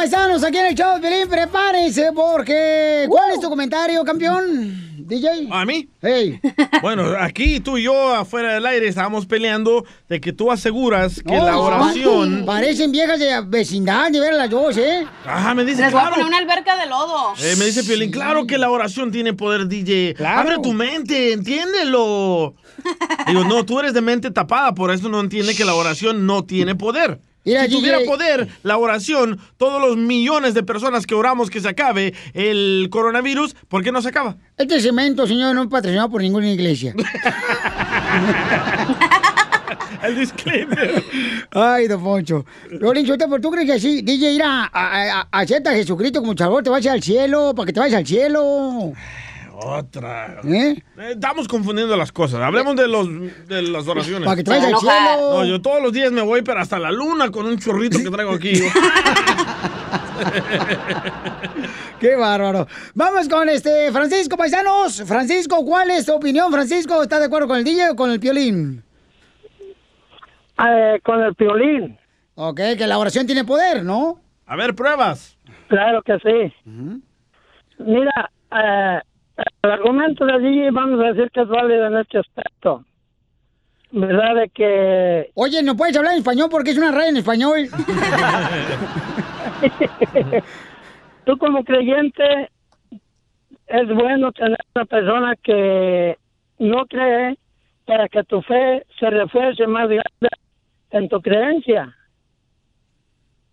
paisanos, aquí en el show Pelín. Prepárense porque... ¿Cuál es tu comentario, campeón? DJ. ¿A mí? Hey. (laughs) Bueno, aquí tú y yo afuera del aire estábamos peleando de que tú aseguras que la oración... Parecen viejas de vecindad, de ver las dos, ¿eh? Ajá, me dice, Les voy a claro. poner una alberca de lodo. Eh, me dice Piolín, claro que la oración tiene poder, DJ. Abre tu mente, entiéndelo. (laughs) Digo, no, tú eres de mente tapada, por eso no entiende que la oración no tiene poder. Mira, si tuviera DJ. poder, la oración, todos los millones de personas que oramos que se acabe el coronavirus, ¿por qué no se acaba? Este cemento, señor, no es patrocinado por ninguna iglesia. (laughs) El disclaimer. Ay, don Poncho. ¿por tú crees que así, DJ, irá, a, a- acepta a Jesucristo como Salvador, te vas al cielo, para que te vayas al cielo? Otra. ¿Eh? Eh, Estamos confundiendo las cosas. Hablemos de, los, de las oraciones. Para que vayas al cielo. No, yo todos los días me voy, pero hasta la luna con un churrito que traigo aquí. (laughs) Qué bárbaro. Vamos con este Francisco Paisanos. Francisco, ¿cuál es tu opinión, Francisco? ¿Estás de acuerdo con el DJ o con el piolín? con el piolín. Ok, que la oración tiene poder, ¿no? A ver, pruebas. Claro que sí. Mira, eh, el argumento de DJ vamos a decir que es válido en este aspecto. ¿Verdad? De que... Oye, ¿no puedes hablar en español porque es una radio en español? (laughs) Tú como creyente es bueno tener una persona que no cree para que tu fe se refuerce más grande en tu creencia.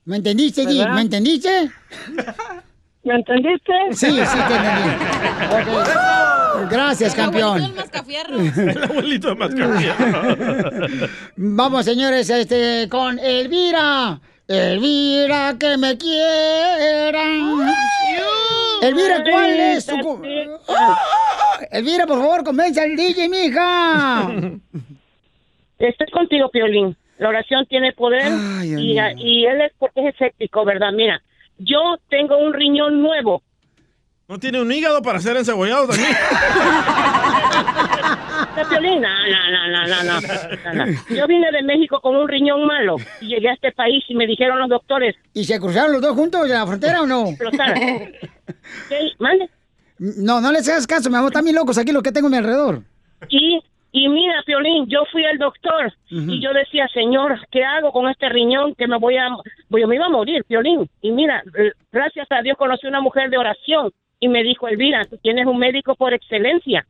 ¿Me entendiste, Di? ¿Verdad? ¿Me entendiste? (laughs) ¿Me entendiste? Sí, sí te entendí. Gracias, campeón. El abuelito de Mascafierro. Vamos, señores, este, con Elvira. Elvira, que me quieran. Elvira, ¿cuál es tu... ¡Ah! Elvira, por favor, convence al DJ, mija. Estoy contigo, Piolín. La oración tiene poder y, y él es porque es escéptico, ¿verdad? Mira, yo tengo un riñón nuevo. ¿No tiene un hígado para ser encebollado también? (laughs) Piolín, no, no, no, no, no, no, no. Yo vine de México con un riñón malo y llegué a este país y me dijeron los doctores. ¿Y se cruzaron los dos juntos en la frontera o no? ¿Qué? (laughs) ¿Mande? No, no les hagas caso, mi amor, están bien locos aquí los que tengo a mi alrededor. Y, y mira, Piolín, yo fui al doctor y yo decía, señor, ¿qué hago con este riñón que me voy a, voy, me iba a morir, Piolín? Y mira, eh, gracias a Dios conocí una mujer de oración y me dijo, Elvira, tú tienes un médico por excelencia.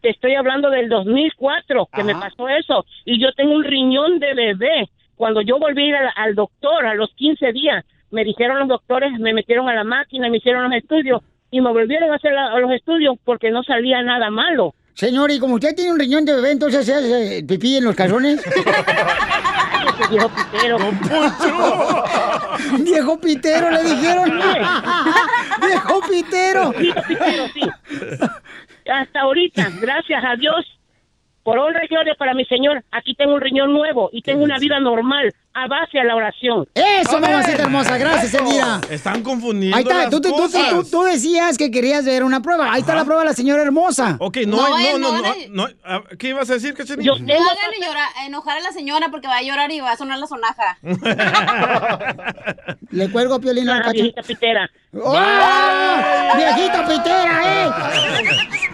Te estoy hablando del 2004 que me pasó eso y yo tengo un riñón de bebé. Cuando yo volví al doctor a los 15 días, me dijeron los doctores, me metieron a la máquina, me hicieron los estudios y me volvieron a hacer la- los estudios porque no salía nada malo. Señor, y como usted tiene un riñón de bebé, entonces se hace pipí en los calzones. viejo pitero. Viejo pitero, le dijeron. Viejo pitero. Viejo pitero, sí. Hasta ahorita, gracias a Dios, por honra y gloria para mi Señor, aquí tengo un riñón nuevo y tengo una vida normal a base a la oración. Eso, mamacita hermosa, gracias, Elvira. Están confundiendo Ahí está, las tú, tú- tú- cosas. tú- tú decías que querías ver una prueba. Ahí está la prueba de la señora hermosa. Ok, no, No, hay- eh, no, no, no, no, de- no, ah, ¿Qué ibas a decir, Cachanilla? No hagan llorar- enojar a la señora porque va a llorar y va a sonar la sonaja. (laughs) Le cuelgo a Piolín Ah, cacho. viejita pitera. ¡Oh! ¡Viejita pitera, eh! (laughs)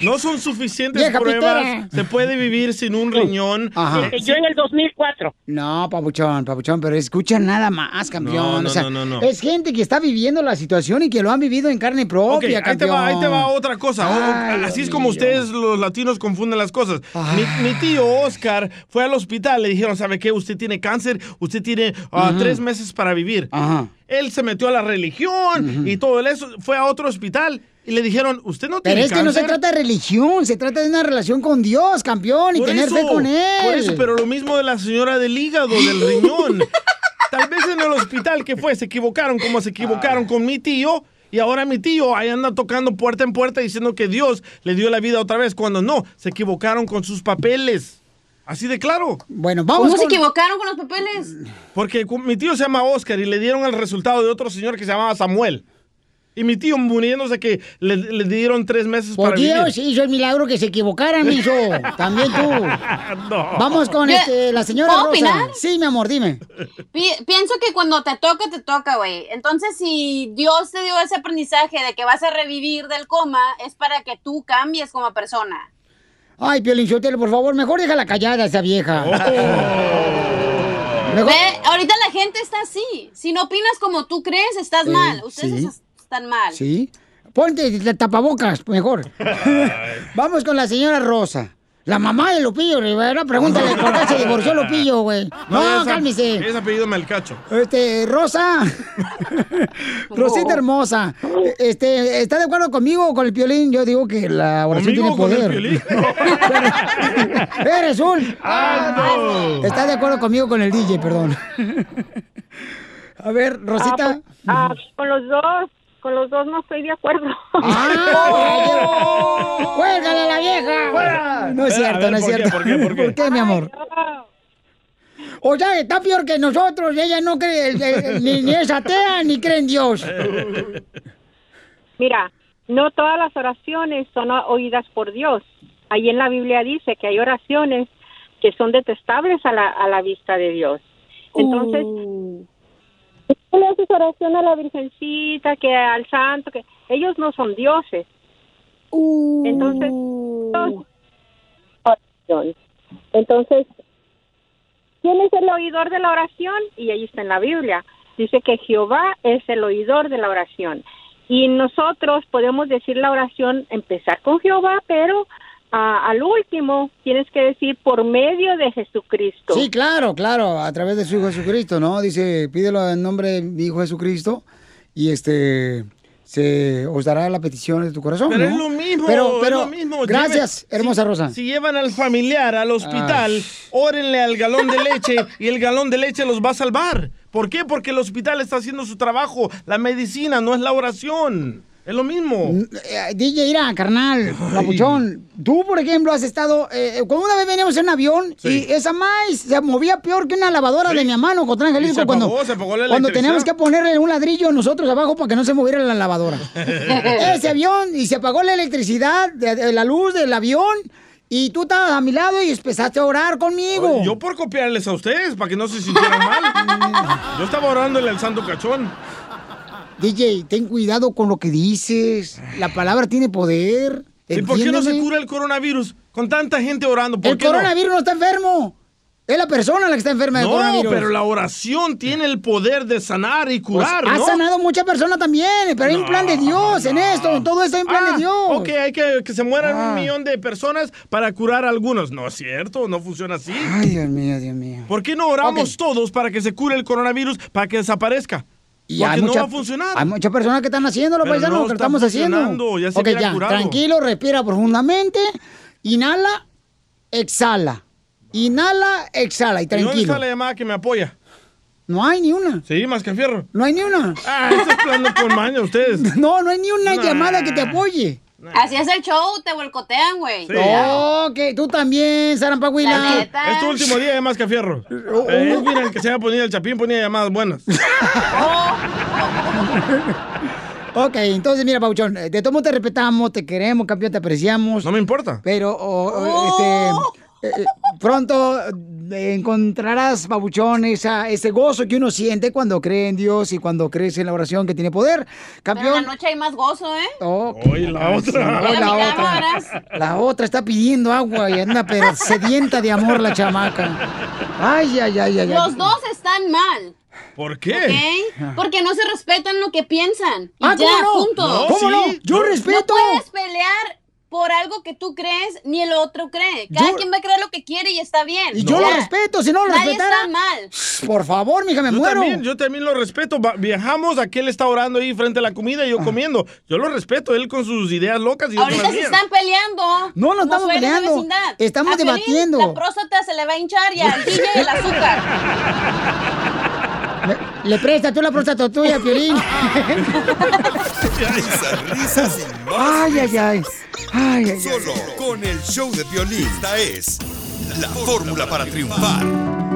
No son suficientes Vieja pruebas. pitera. Se puede vivir sin un riñón. Ajá. Eh, Yo en el 2004. No, papuchón, papuchón, pero escucha nada más, campeón. No, no, o sea, no, no, no. es gente que está viviendo la situación y que lo han vivido en carne propia, ahí te, campeón. va, ahí te va otra cosa. Ay, Así es como mío. ustedes los latinos confunden las cosas. Mi, mi tío Oscar fue al hospital, le dijeron, ¿sabe qué? Usted tiene cáncer, usted tiene ah, tres meses para vivir. Él se metió a la religión y todo eso, fue a otro hospital y le dijeron, ¿usted no Pero tiene es que no se cáncer?" trata de religión, se trata de una relación con Dios, campeón, y Por tener eso, fe con él. Por eso, pero lo mismo de la señora del hígado, del (laughs) riñón. Tal vez en el hospital que fue, se equivocaron como se equivocaron con mi tío. Y ahora mi tío ahí anda tocando puerta en puerta diciendo que Dios le dio la vida otra vez, cuando no, se equivocaron con sus papeles. Así de claro. Bueno, ¿Cómo se equivocaron con los papeles? Porque mi tío se llama Oscar y le dieron el resultado de otro señor que se llamaba Samuel. Y mi tío muriéndose que le, le dieron tres meses Por para Dios, vivir. hizo el milagro que se equivocaran, (laughs) mijo. También tú. No. Vamos con Yo- este, la señora ¿Puedo Rosa. opinar? Sí, mi amor, dime. Pi- pienso que cuando te toca, te toca, güey. Entonces, si Dios te dio ese aprendizaje de que vas a revivir del coma, es para que tú cambies como persona. Ay, Piolín Sotelo, por favor, mejor déjala callada esa vieja. Mejor- Ve, ahorita la gente está así. Si no opinas como tú crees, estás Eh, mal. Ustedes sí. Están mal. Sí. Ponte el tapabocas, mejor. (laughs) Vamos con la señora Rosa. La mamá de Lupillo Rivera, pregúntale por qué se divorció Lupillo, güey. No, es- cálmese. Es apellido Melcacho. Este, Rosa. (laughs) Rosita hermosa. Este, ¿está de acuerdo conmigo o con el piolín? Yo digo que la oración ¿Conmigo tiene o con el poder. (laughs) ¡Eres un! Ah, no. ¿Está de acuerdo conmigo con el DJ, perdón? A ver, Rosita. Ah, pues, con los dos, con los dos no estoy de acuerdo. ¡Ah! (laughs) ¡Cuélgale a la vieja! No es cierto, ver, no es ¿por qué, cierto. por qué, por qué? mi amor? O sea, está peor que nosotros. Ella no cree, eh, ni, ni es atea, ni cree en Dios. Mira, no todas las oraciones son oídas por Dios. Ahí en la Biblia dice que hay oraciones que son detestables a la, a la vista de Dios. Entonces, tú le haces oración a la Virgencita, que al santo, que ellos no son dioses. Entonces, oración. Entonces, ¿quién es el oidor de la oración? Y ahí está en la Biblia. Dice que Jehová es el oidor de la oración. Y nosotros podemos decir la oración, empezar con Jehová, pero ah, al último tienes que decir por medio de Jesucristo. Sí, claro, claro, a través de su Hijo Jesucristo, ¿no? Dice, pídelo en nombre de mi Hijo Jesucristo y este se os dará la petición de tu corazón. Pero ¿no? es lo mismo. Pero, es pero, lo mismo. gracias, hermosa si- Rosa. Si llevan al familiar al hospital, órenle al galón de (laughs) leche y el galón de leche los va a salvar. ¿Por qué? Porque el hospital está haciendo su trabajo. La medicina no es la oración. Es lo mismo. Eh, DJ, mira, carnal, papuchón. Tú, por ejemplo, has estado. Eh, cuando una vez veníamos en un avión Sí. y esa maíz se movía peor que una lavadora de mi mano, Y Jalisco, apagó, cuando, se apagó la cuando electricidad. teníamos que ponerle un ladrillo nosotros abajo para que no se moviera la lavadora. (laughs) Ese avión y se apagó la electricidad, de, de la luz del avión. Y tú estabas a mi lado y empezaste a orar conmigo. Yo por copiarles a ustedes, para que no se sintieran mal. (laughs) Yo estaba orándole al santo cachón. DJ, ten cuidado con lo que dices. La palabra tiene poder. ¿Y por qué no se cura el coronavirus? Con tanta gente orando, ¿por El qué no? coronavirus no está enfermo. Es la persona la que está enferma del No, coronavirus. pero la oración tiene el poder de sanar y Pues, curar, ha ¿no? sanado muchas personas también, pero hay un plan de Dios en esto. Todo esto hay un plan Ah, de Dios. Ok, hay que que se mueran Ah. un millón de personas para curar a algunos. No es cierto, no funciona así. Ay, Dios mío, Dios mío. ¿Por qué no oramos todos para que se cure el coronavirus, para que desaparezca? Y Porque hay no mucha- va a funcionar. Hay muchas personas que están haciéndolo, Pero paisanos, no que estamos haciendo. ya se ok, hubiera ya, curado. tranquilo, respira profundamente. Inhala, exhala. Inhala, exhala y ¿Y tranquilo. está la llamada que me apoya? No hay ni una. Sí, más que fierro. No hay ni una. Ah, eso es plan de con maña ustedes. (laughs) No, no hay ni una Nah. llamada que te apoye. Así es el show, te boicotean, güey. No, que tú también, La Sarampahuila. neta. Es tu último día de más que fierro. Oh, Eh, mira, el que se haya ponido el chapín ponía llamadas buenas. (laughs) Ok, entonces mira, Pauchón, eh, de todo modo te respetamos, te queremos, campeón, te apreciamos. No me importa. Pero, o- o, este, eh, pronto encontrarás, Pabuchón, esa, ese gozo que uno siente cuando cree en Dios y cuando crees en la oración que tiene poder. Pero en la Campeón. noche hay más gozo, ¿eh? Oh, Oye, la otra. Mira la otra. La otra está pidiendo agua y anda pero (laughs) sedienta de amor la chamaca. Ay, ay, ay, ay. ay. Los dos están mal, ¿Por qué? Porque no se respetan lo que piensan. Y Ah, ya, ¿cómo no? punto. No, ¿Cómo no? Yo respeto. No puedes pelear por algo que tú crees ni el otro cree. Cada Yo- quien va a creer lo que quiere y está bien. Y yo lo respeto, si no lo Nadie respetara. está mal. Por favor, mija, me Yo muero. también, yo también lo respeto. Viajamos, aquel está orando ahí frente a la comida Ah. y yo comiendo. Yo lo respeto, él con sus ideas locas y yo con Ahorita se mías. están peleando. No, no estamos peleando. Estamos A Piolín, debatiendo. La próstata se le va a hinchar y al (laughs) DJ el azúcar. Le, le presta tú la próstata tuya, Piolín. (laughs) (laughs) Risas, risas y más. Ay, ay, ay. Ay, ay, ay. Solo con el show de violín. Esta es la fórmula para triunfar.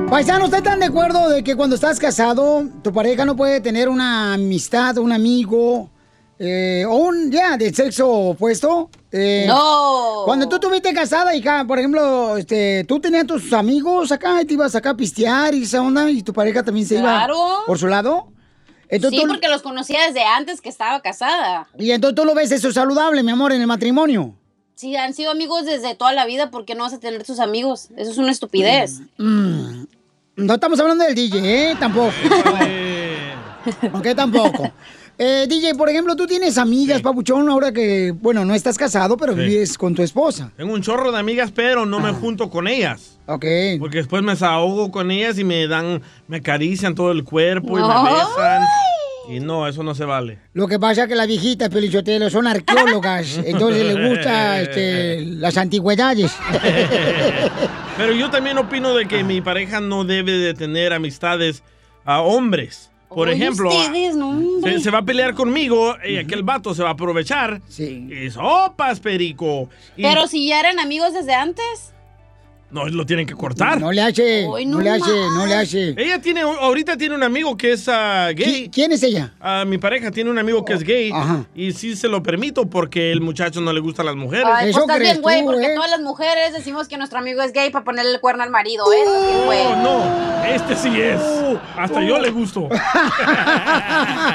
Paisano, ¿ustedes están de acuerdo de que cuando estás casado, tu pareja no puede tener una amistad, un amigo, eh, o un, ya, de sexo opuesto? Eh, No. Cuando tú estuviste casada, hija, por ejemplo, este, tú tenías tus amigos acá y te ibas acá a pistear y esa onda, y tu pareja también se Claro. iba por su lado. Entonces, sí, tú- porque los conocía desde antes que estaba casada. Y entonces tú lo ves eso saludable, mi amor, en el matrimonio. Sí, han sido amigos desde toda la vida, ¿por qué no vas a tener tus amigos? Eso es una estupidez. Mm, No estamos hablando del DJ, ¿eh? Tampoco. (laughs) ok, tampoco. Eh, DJ, por ejemplo, tú tienes amigas, papuchón, ahora que, bueno, no estás casado, pero Sí. vives con tu esposa. Tengo un chorro de amigas, pero no me junto con ellas. Ok. Porque después me desahogo con ellas y me dan, me acarician todo el cuerpo y me besan. Y no, eso no se vale. Lo que pasa es que las viejitas, Pelichotelo, son arqueólogas, (laughs) entonces les gusta este, las antigüedades. (laughs) Pero yo también opino de que mi pareja no debe de tener amistades a hombres. Por Oye, ejemplo, a- ustedes, no, hombre. se, se va a pelear conmigo y aquel vato se va a aprovechar. Sí. Y sopas, perico. Y Pero si ya eran amigos desde antes. No, lo tienen que cortar. No le hace, Ay, no, no le hace, no le hace. Ella tiene, ahorita tiene un amigo que es ah, gay. ¿Qui- ¿Quién es ella? Ah, mi pareja tiene un amigo que es gay Ajá. y sí se lo permito porque el muchacho no le gustan las mujeres. Ay, Eso pues estás crees bien, güey, porque ¿eh? todas las mujeres decimos que nuestro amigo es gay para ponerle el cuerno al marido, ¿eh? Güey. Oh, no, este sí es. Hasta yo le gusto. (laughs) (laughs)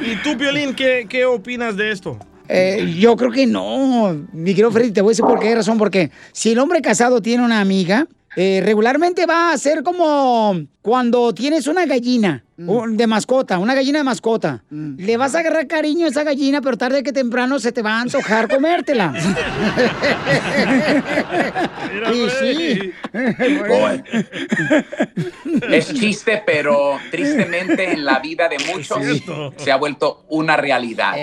¿Y tú, Violín, qué, qué opinas de esto? Eh, yo creo que no, mi querido Freddy, te voy a decir por qué razón. Porque si el hombre casado tiene una amiga, eh, regularmente va a ser como cuando tienes una gallina un- de mascota, una gallina de mascota. Le vas a agarrar cariño a esa gallina, pero tarde que temprano se te va a antojar comértela. (laughs) y sí. (laughs) Es chiste, pero tristemente en la vida de muchos se ha vuelto una realidad.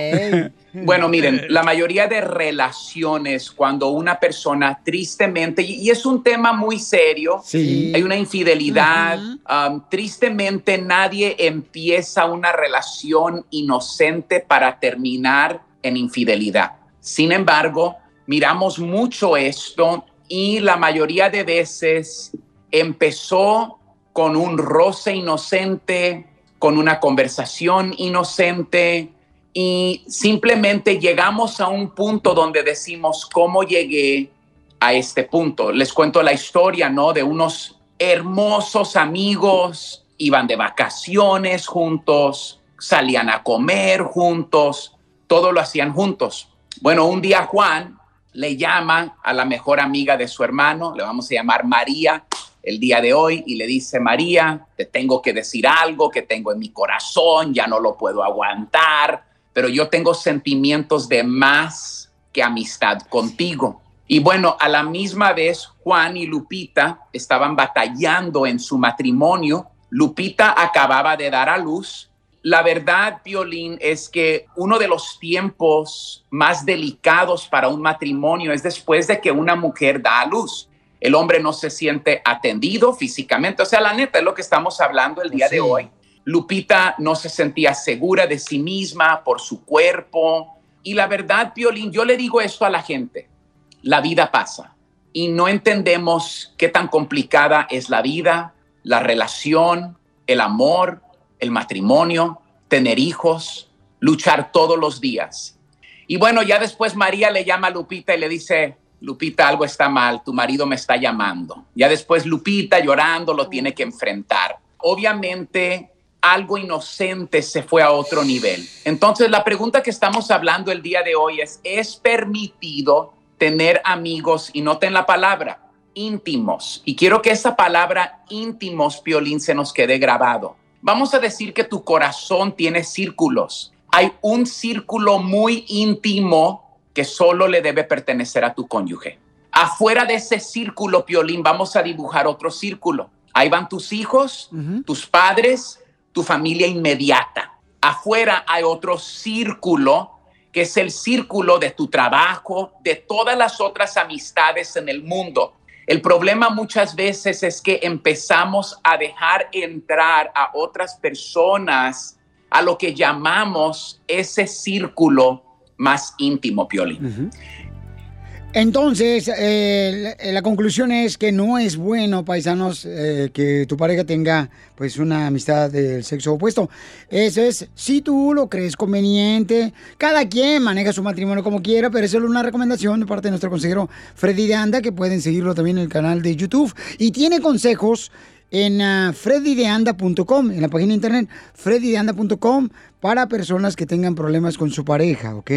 Bueno, miren, la mayoría de relaciones, cuando una persona tristemente, y es un tema muy serio, Sí. hay una infidelidad, um, tristemente nadie empieza una relación inocente para terminar en infidelidad. Sin embargo, miramos mucho esto y la mayoría de veces empezó con un roce inocente, con una conversación inocente y simplemente llegamos a un punto donde decimos cómo llegué a este punto. Les cuento la historia, ¿no? De unos hermosos amigos, iban de vacaciones juntos, salían a comer juntos, todo lo hacían juntos. Bueno, un día Juan le llama a la mejor amiga de su hermano, le vamos a llamar María, el día de hoy y le dice, María, te tengo que decir algo que tengo en mi corazón, ya no lo puedo aguantar, pero yo tengo sentimientos de más que amistad contigo. Y bueno, a la misma vez, Juan y Lupita estaban batallando en su matrimonio. Lupita acababa de dar a luz. La verdad, Violín, es que uno de los tiempos más delicados para un matrimonio es después de que una mujer da a luz el hombre no se siente atendido físicamente. O sea, la neta es lo que estamos hablando el día de hoy. Lupita no se sentía segura de sí misma por su cuerpo. Y la verdad, Piolín, yo le digo esto a la gente. La vida pasa y no entendemos qué tan complicada es la vida, la relación, el amor, el matrimonio, tener hijos, luchar todos los días. Y bueno, ya después María le llama a Lupita y le dice, Lupita, algo está mal, tu marido me está llamando. Ya después Lupita llorando lo tiene que enfrentar. Obviamente algo inocente se fue a otro nivel. Entonces la pregunta que estamos hablando el día de hoy es, ¿es permitido tener amigos, y noten la palabra, íntimos? Y quiero que esa palabra íntimos, Piolín, se nos quede grabado. Vamos a decir que tu corazón tiene círculos. Hay un círculo muy íntimo que solo le debe pertenecer a tu cónyuge. Afuera de ese círculo, Piolín, vamos a dibujar otro círculo. Ahí van tus hijos, tus padres, tu familia inmediata. Afuera hay otro círculo que es el círculo de tu trabajo, de todas las otras amistades en el mundo. El problema muchas veces es que empezamos a dejar entrar a otras personas a lo que llamamos ese círculo más íntimo, Pioli. Entonces, eh, la conclusión es que no es bueno, paisanos, eh, que tu pareja tenga pues una amistad del sexo opuesto. Eso es, si tú lo crees conveniente, cada quien maneja su matrimonio como quiera, pero eso es una recomendación de parte de nuestro consejero Freddy de Anda, que pueden seguirlo también en el canal de YouTube. Y tiene consejos en uh, freddydeanda.com, en la página de internet freddydeanda.com para personas que tengan problemas con su pareja, ¿ok?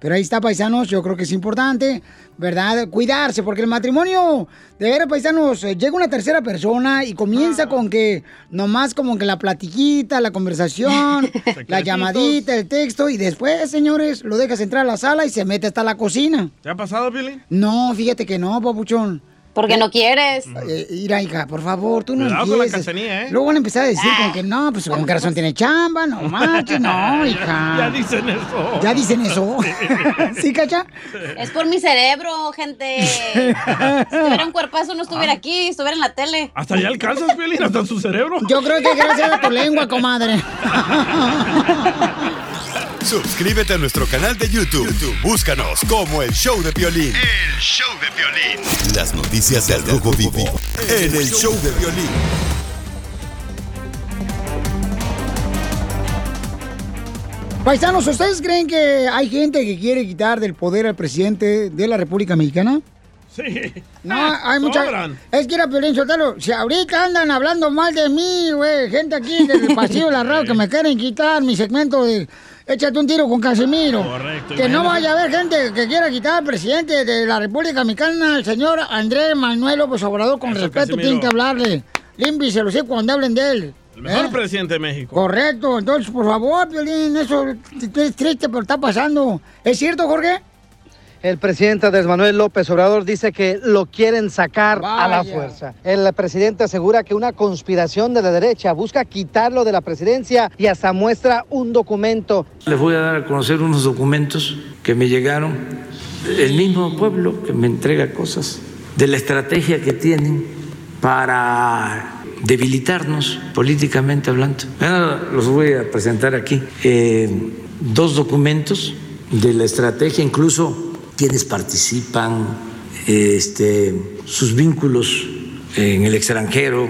Pero ahí está, paisanos, yo creo que es importante, ¿verdad? Cuidarse, porque el matrimonio, de ver, paisanos, eh, llega una tercera persona y comienza con que nomás como que la platiquita, la conversación, (laughs) la llamadita, el texto, y después, señores, lo dejas entrar a la sala y se mete hasta la cocina. ¿Te ha pasado, Billy? No, fíjate que no, papuchón. Porque no quieres. Eh, Ira, hija, por favor, tú no Cuidado con la ¿eh? Luego van a empezar a decir como que no, pues con qué razón tiene chamba, no manches, no, (laughs) hija. Ya dicen eso. ¿Ya dicen eso? ¿Sí, (laughs) cacha? Es por mi cerebro, gente. (laughs) Si tuviera un cuerpazo no estuviera aquí, estuviera en la tele. Hasta allá alcanzas, Billy, hasta en su cerebro. Yo creo que gracias a tu lengua, comadre. Suscríbete a nuestro canal de YouTube. YouTube, Búscanos como el Show de Violín. El show de violín. Las noticias del Rojo Vivo en el Show de Violín. Paisanos, ¿ustedes creen que hay gente que quiere quitar del poder al presidente de la República Mexicana? Sí. No, hay mucha. Es que era Piolín Sotelo. Si ahorita andan hablando mal de mí, güey, gente aquí del (laughs) pasillo de la radio que me quieren quitar mi segmento de Échate un tiro con Casimiro. Correcto, Que no vaya a haber gente que quiera quitar al presidente de la República Mexicana, el señor Andrés Manuel López Obrador, con Eso, respeto Casimiro. tienen que hablarle. Límpiese los cuando hablen de él. El mejor ¿eh? presidente de México. Correcto, entonces, por favor, Violín, eso es triste, pero está pasando. ¿Es cierto, Jorge? El presidente Andrés Manuel López Obrador dice que lo quieren sacar a la fuerza. El presidente asegura que una conspiración de la derecha busca quitarlo de la presidencia y hasta muestra un documento. Les voy a dar a conocer unos documentos que me llegaron. El mismo pueblo que me entrega cosas de la estrategia que tienen para debilitarnos políticamente hablando. Ahora los voy a presentar aquí. Eh, dos documentos de la estrategia, incluso quienes participan, este, sus vínculos en el extranjero,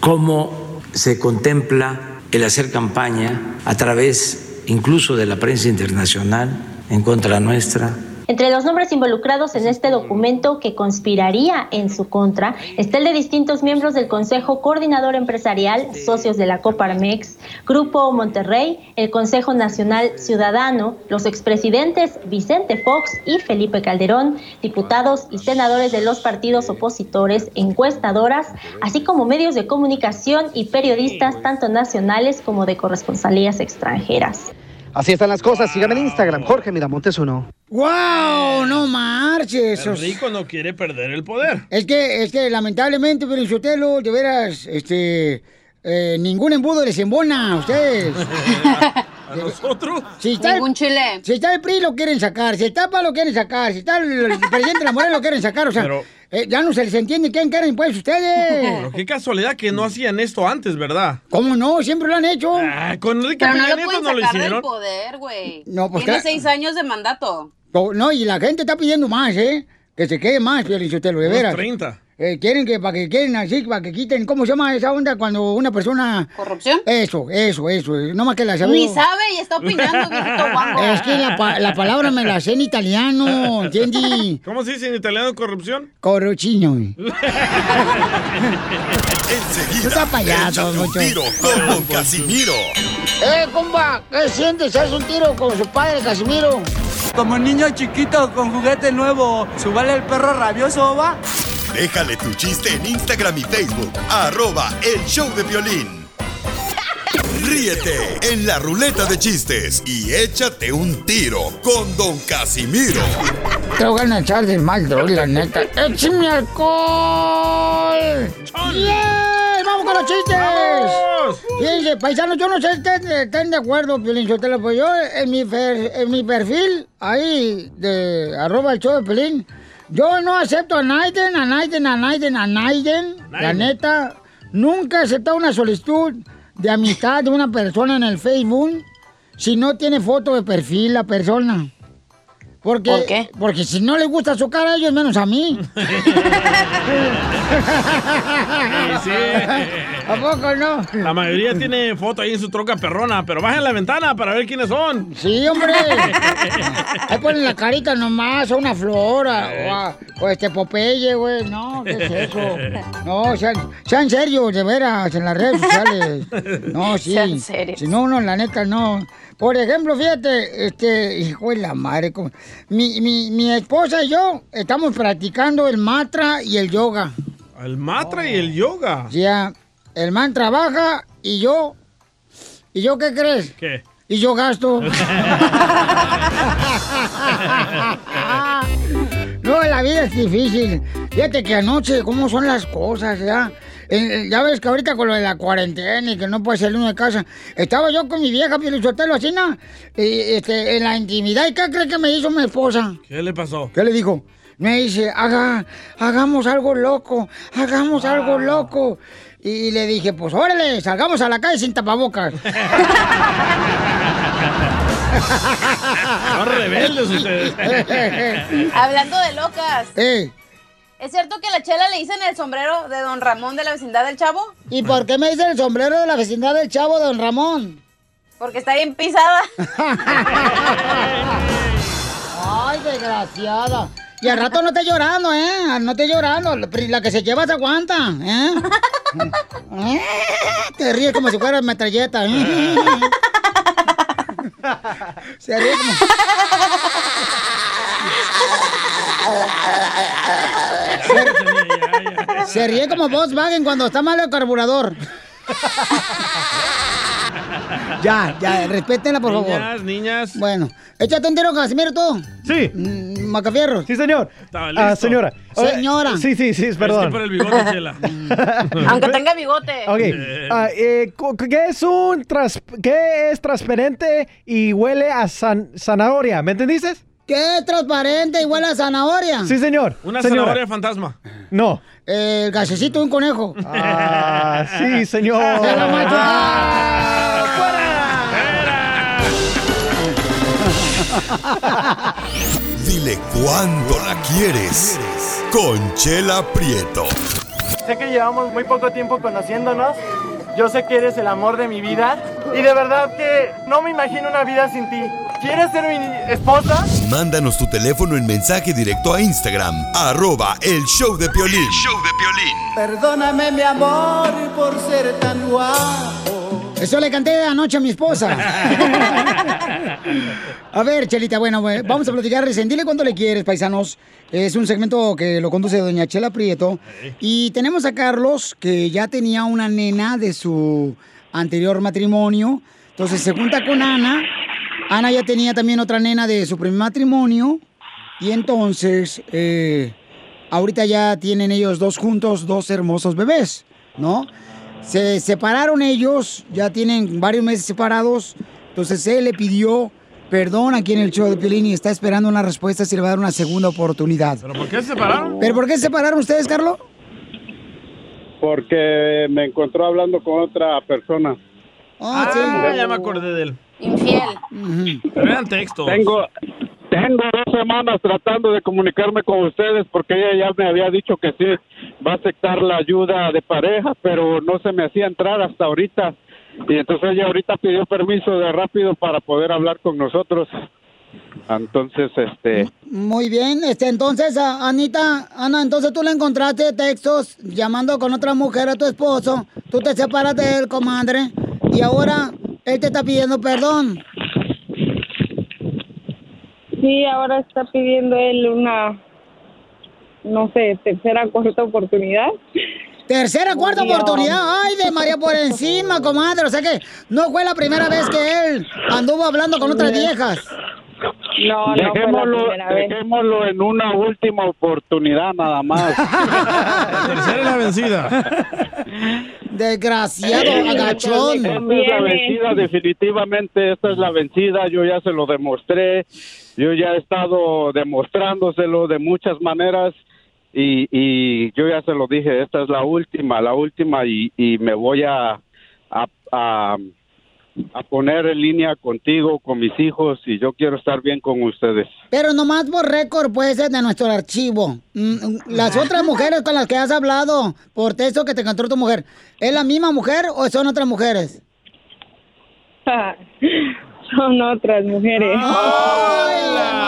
cómo se contempla el hacer campaña a través incluso de la prensa internacional en contra nuestra, entre los nombres involucrados en este documento que conspiraría en su contra está el de distintos miembros del Consejo Coordinador Empresarial, socios de la Coparmex, Grupo Monterrey, el Consejo Nacional Ciudadano, los expresidentes Vicente Fox y Felipe Calderón, diputados y senadores de los partidos opositores, encuestadoras, así como medios de comunicación y periodistas tanto nacionales como de corresponsalías extranjeras. Así están las cosas. Síganme en Instagram, Jorge Miramontes uno. ¡Wow! No marches. El rico no quiere perder el poder. Es que, es que lamentablemente, pero Sotelo, de veras, este, eh, ningún embudo les embona a ustedes. (laughs) ¿A nosotros? Si está Ningún el, chile. Si está el PRI lo quieren sacar, si está PA lo quieren sacar, si está el, el (laughs) presidente de la Morena lo quieren sacar, o sea, Pero- eh, ya no se les entiende quién quieren pues ustedes. Pero qué casualidad que no hacían esto antes, ¿verdad? ¿Cómo no? Siempre lo han hecho. Ah, con Enrique Pero no lo pueden no lo sacar del hicieron. poder, güey. No, pues Tiene claro. seis años de mandato. No, y la gente está pidiendo más, ¿eh? Que se quede más, Piolichotelo, de Unos veras. 30. Eh, quieren que para que quieren así, para que quiten, ¿cómo se llama esa onda cuando una persona... ¿Corrupción? Eso, eso, eso. No más que la sabe. Ni sabe y está opinando, (laughs) viejito guango. Es que la, pa- la palabra me la sé en italiano, ¿entiendes? ¿Cómo se dice en italiano corrupción? Corruchino. Enseguida, Tú estás payaso, un mucho. tiro con Don Casimiro. ¡Eh, compa! ¿Qué sientes? ¿Haz un tiro con su padre, Casimiro? Como niño chiquito con juguete nuevo, ¿subale el perro rabioso, va? Déjale tu chiste en Instagram y Facebook. Arroba El Show de Violín. Ríete en la ruleta de chistes y échate un tiro con Don Casimiro. Te voy a echar de mal, droga, la neta. ¡Échame alcohol! ¡Bien! ¡Vamos con los chistes! Fíjense, paisanos, yo no sé si estén de acuerdo, Piolín Sotelo, pues yo en mi, fer- en mi perfil, ahí, de arroba el show de Pelín, yo no acepto a Naiden, a Naiden, a Naiden, a Naiden. La neta, nunca he aceptado una solicitud de amistad de una persona en el Facebook si no tiene foto de perfil la persona. Porque, ¿Por qué? Porque si no les gusta su cara a ellos, menos a mí. (laughs) Sí. ¿A poco no? La mayoría tiene foto ahí en su troca perrona, pero bajen la ventana para ver quiénes son. Sí, hombre. Ahí ponen la carita nomás, o una flora, o, a- o este Popeye, güey. No, ¿qué es eso? No, sean, sean serios, de veras, en las redes sociales. No, (laughs) sí. Sean serios. Si no, uno, la neta, no. Por ejemplo, fíjate, este, hijo de la madre, como- mi, mi, mi esposa y yo estamos practicando el mantra y el yoga. El matra y el yoga. Ya, el man trabaja y yo, ¿y yo qué crees? ¿Qué? Y yo gasto. (laughs) (laughs) No, la vida es difícil. Fíjate que anoche, ¿cómo son las cosas, ya? Eh, ya ves que ahorita con lo de la cuarentena y que no puede salir uno de casa. Estaba yo con mi vieja Pielichotelo así, ¿no? Y, este, en la intimidad. ¿Y qué cree que me hizo mi esposa? ¿Qué le pasó? ¿Qué le dijo? Me dice, haga, hagamos algo loco, hagamos algo loco. Y le dije, pues órale, salgamos a la calle sin tapabocas. (laughs) Son rebeldes ustedes. (laughs) Hablando de locas. Eh, ¿Es cierto que a la chela le dicen el sombrero de don Ramón de la vecindad del Chavo? ¿Y por qué me dicen el sombrero de la vecindad del chavo, don Ramón? Porque está bien pisada. (laughs) Ay, desgraciada. Y al rato no esté llorando, ¿eh? No esté llorando. La que se lleva se aguanta, ¿eh? (laughs) ¿Eh? Te ríes como si fuera metralleta. ¿eh? (laughs) Se ríe como... Se, se ríe como Volkswagen cuando está mal el carburador. Ya, ya, respétenla, por favor. Niñas, niñas. Bueno, échate un tiro, Casimiro, tú. Sí. Macafierro. Sí, señor. Ah, señora. Oye, Señora. Sí, sí, sí, Es perdón. que por el bigote, chela. (laughs) Aunque tenga bigote. Ok. ah, eh, ¿Qué es un tras- qué es transparente y huele a san- zanahoria? ¿Me entendiste? ¿Qué es transparente igual a zanahoria? Sí, señor. Una Señora. zanahoria fantasma. No. El gasecito de un conejo. Ah, sí, señor. (laughs) ¡Se lo Dile cuándo la quieres. Conchela Prieto. Sé que llevamos muy poco tiempo conociéndonos. Yo sé que eres el amor de mi vida. Y de verdad que no me imagino una vida sin ti. ¿Quieres ser mi esposa? Mándanos tu teléfono en mensaje directo a Instagram, arroba el show de Piolín. show de Piolín. Perdóname, mi amor, por ser tan guapo. Eso le canté anoche a mi esposa. (laughs) A ver, Chelita, bueno, eh, vamos a platicar recién. Dile cuánto le quieres, paisanos. Es un segmento que lo conduce doña Chela Prieto. Y tenemos a Carlos, que ya tenía una nena de su anterior matrimonio. Entonces se junta con Ana. Ana ya tenía también otra nena de su primer matrimonio. Y entonces, eh, ahorita ya tienen ellos dos juntos, dos hermosos bebés, ¿no? Se separaron ellos, ya tienen varios meses separados. Entonces él le pidió perdón aquí en el show de Piolín y está esperando una respuesta si le va a dar una segunda oportunidad. ¿Pero por qué se separaron? ¿Pero por qué se separaron ustedes, Carlos? Porque me encontró hablando con otra persona. Ah, ya me acordé de él. Infiel. Pero eran textos. Tengo, tengo dos semanas tratando de comunicarme con ustedes porque ella ya me había dicho que sí va a aceptar la ayuda de pareja, pero no se me hacía entrar hasta ahorita. Y entonces ella ahorita pidió permiso de rápido para poder hablar con nosotros. Entonces, este, Muy bien, este, entonces, Anita, Ana, entonces tú le encontraste textos llamando con otra mujer a tu esposo, tú te separas de él, comadre, y ahora él te está pidiendo perdón. Sí, ahora está pidiendo él una, no sé, tercera, cuarta oportunidad. Tercera, cuarta Dios. oportunidad. Ay, de María por encima, comadre. O sea que no fue la primera vez que él anduvo hablando con otras viejas. No, dejémoslo, dejémoslo en una última oportunidad nada más. (laughs) La tercera es la vencida. (laughs) Desgraciado, agachón. Esta es la vencida, definitivamente esta es la vencida, yo ya se lo demostré, yo ya he estado demostrándoselo de muchas maneras y, y yo ya se lo dije, esta es la última, la última y, y me voy a, a, a, a poner en línea contigo, con mis hijos y yo quiero estar bien con ustedes. Pero nomás por récord puede ser de nuestro archivo. Mm, Las otras mujeres con las que has hablado por texto que te encontró tu mujer, ¿es la misma mujer o son otras mujeres? Son otras mujeres. ¡Ay,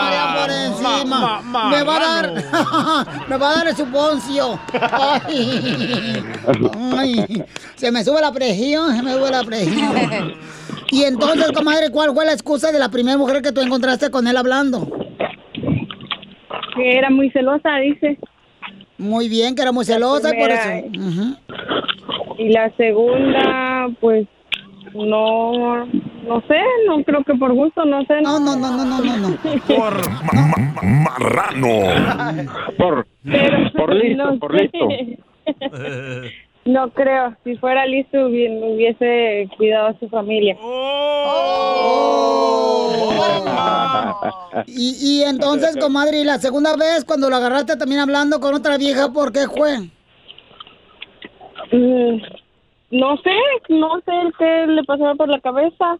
encima! me va a dar, (laughs) me va a dar el suponcio. Ay, ay, se me sube la presión, se me sube la presión. Y entonces, comadre, ¿cuál fue la excusa de la primera mujer que tú encontraste con él hablando? Que era muy celosa, dice. Muy bien, que era muy celosa y por eso. Ujú. Y la segunda, pues, no, no sé, no creo que por gusto, no sé. No, no, no, no, no, no, no. Por marrano. Por, por listo, por listo. (laughs) No creo. Si fuera listo, hubi- hubiese cuidado a su familia. Y, y entonces, comadre, ¿y la segunda vez cuando lo agarraste también hablando con otra vieja, por qué fue? Mm, No sé, no sé qué le pasaba por la cabeza,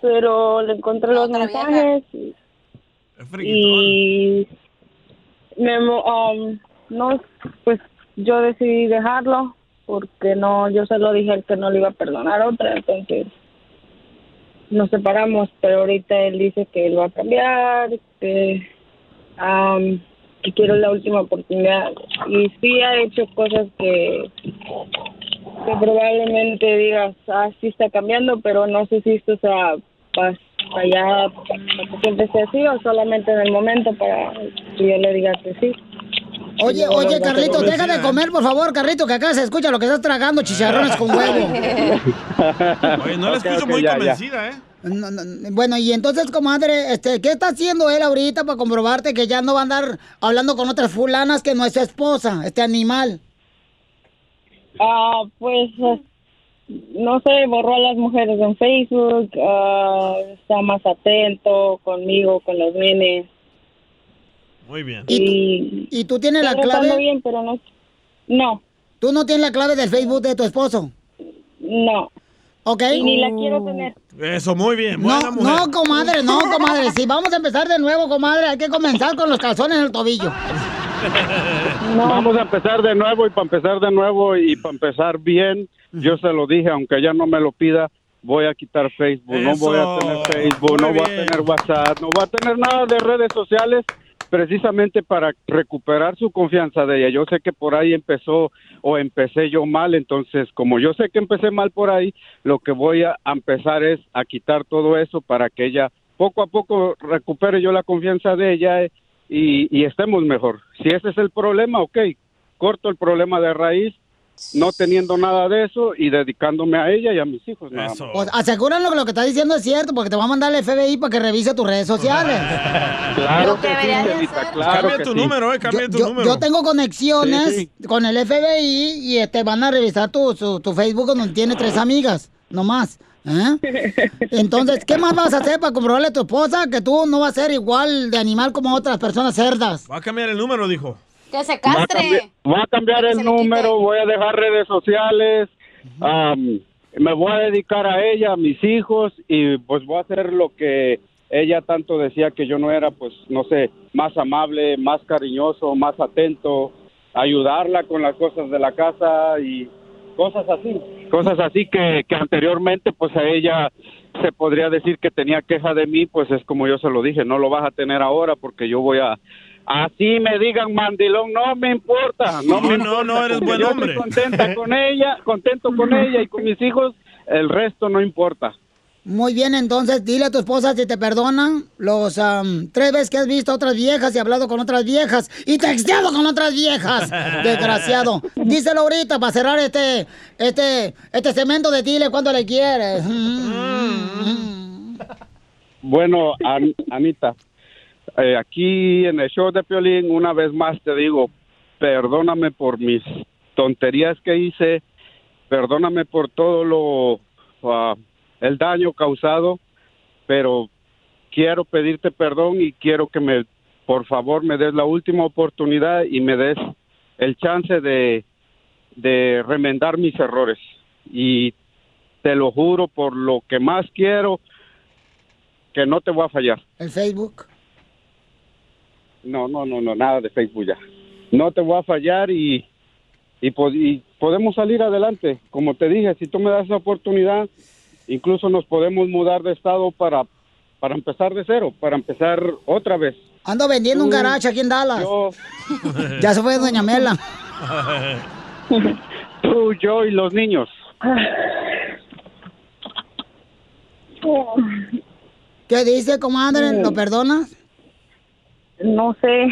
pero le encontré los mensajes y, y me, um, no, pues yo decidí dejarlo porque no, yo se lo dije a él que no le iba a perdonar otra, entonces nos separamos, pero ahorita él dice que él va a cambiar, que, um, que quiero la última oportunidad. Y sí ha hecho cosas que que probablemente digas, ah, sí está cambiando, pero no sé si esto sea para allá, para que siempre sea así o solamente en el momento para que yo le diga que sí. Oye, oye, Carlito, deja de comer, por favor, Carlito, que acá se escucha lo que estás tragando, chicharrones con huevo. (laughs) Oye, no la escucho muy ya, ya. convencida, ¿eh? No, no, Bueno, y entonces, comadre, este, ¿qué está haciendo él ahorita para comprobarte que ya no va a andar hablando con otras fulanas que no es su esposa, este animal? Ah, pues eh, no sé, borró a las mujeres en Facebook, ah, está más atento conmigo, con los nenes. Muy bien. ¿Y, tú, y tú tienes la Está clave? bien, pero no. No. ¿Tú no tienes la clave del Facebook de tu esposo? No. ¿Ok? Y ni la quiero tener. Eso, muy bien. Buena No, mujer. no, comadre, no, comadre. Si vamos a empezar de nuevo, comadre, hay que comenzar con los calzones en el tobillo. Vamos a empezar de nuevo y para empezar de nuevo y para empezar bien, yo se lo dije, aunque ella no me lo pida, voy a quitar Facebook, no voy a tener Facebook, no Muy voy a bien. tener WhatsApp, no voy a tener nada de redes sociales precisamente para recuperar su confianza de ella. Yo sé que por ahí empezó o empecé yo mal, entonces como yo sé que empecé mal por ahí, lo que voy a a empezar es a quitar todo eso para que ella poco a poco recupere yo la confianza de ella eh, y, y estemos mejor. Si ese es el problema, ok, corto el problema de raíz, no teniendo nada de eso y dedicándome a ella y a mis hijos. Nada más. Pues que lo que está diciendo es cierto, porque te va a mandar el FBI para que revise tus redes sociales. (laughs) Claro que sí, Angelita, claro Cambia que tu sí. número, eh, cambia yo, tu yo- número. yo tengo conexiones Sí, con el FBI y este van a revisar tu, su- tu Facebook donde tiene tres amigas, no más. ¿Eh? Entonces, ¿qué más vas a hacer para comprobarle a tu esposa que tú no vas a ser igual de animal como otras personas cerdas? Va a cambiar el número, dijo. Que se Va a cambiar, va a cambiar el número, voy a dejar redes sociales, am, me voy a dedicar a ella, a mis hijos y pues voy a hacer lo que ella tanto decía que yo no era, pues no sé, más amable, más cariñoso, más atento, ayudarla con las cosas de la casa y cosas así, cosas así que, que anteriormente pues a ella se podría decir que tenía queja de mí, pues es como yo se lo dije, no lo vas a tener ahora porque yo voy a así me digan mandilón, no me importa, no, me No, no, eres buen yo hombre. estoy contenta con ella, contento con ella y con mis hijos, el resto no importa. Muy bien, entonces dile a tu esposa si te perdonan los am, tres veces que has visto a otras viejas y hablado con otras viejas y texteado con otras viejas. (laughs) Desgraciado. Díselo ahorita para cerrar este, este, este cemento de dile cuando le quieres. (laughs) Bueno, An- Anita, eh, aquí en el show de Piolín, una vez más te digo, perdóname por mis tonterías que hice, perdóname por todo lo, ah, el daño causado, pero quiero pedirte perdón y quiero que me, por favor, me des la última oportunidad y me des el chance de, de remendar mis errores. Y te lo juro por lo que más quiero, que no te voy a fallar. El Facebook. No, no, no, no, nada de Facebook ya. No te voy a fallar y, y, y podemos salir adelante. Como te dije, si tú me das esa oportunidad, incluso nos podemos mudar de estado para, para empezar de cero, para empezar otra vez. Ando vendiendo un Tú, garage aquí en Dallas. yo. (laughs) Ya se fue Doña Mela. (laughs) Tú, yo y los niños. ¿Qué dice, comadre? ¿Lo perdonas? No sé.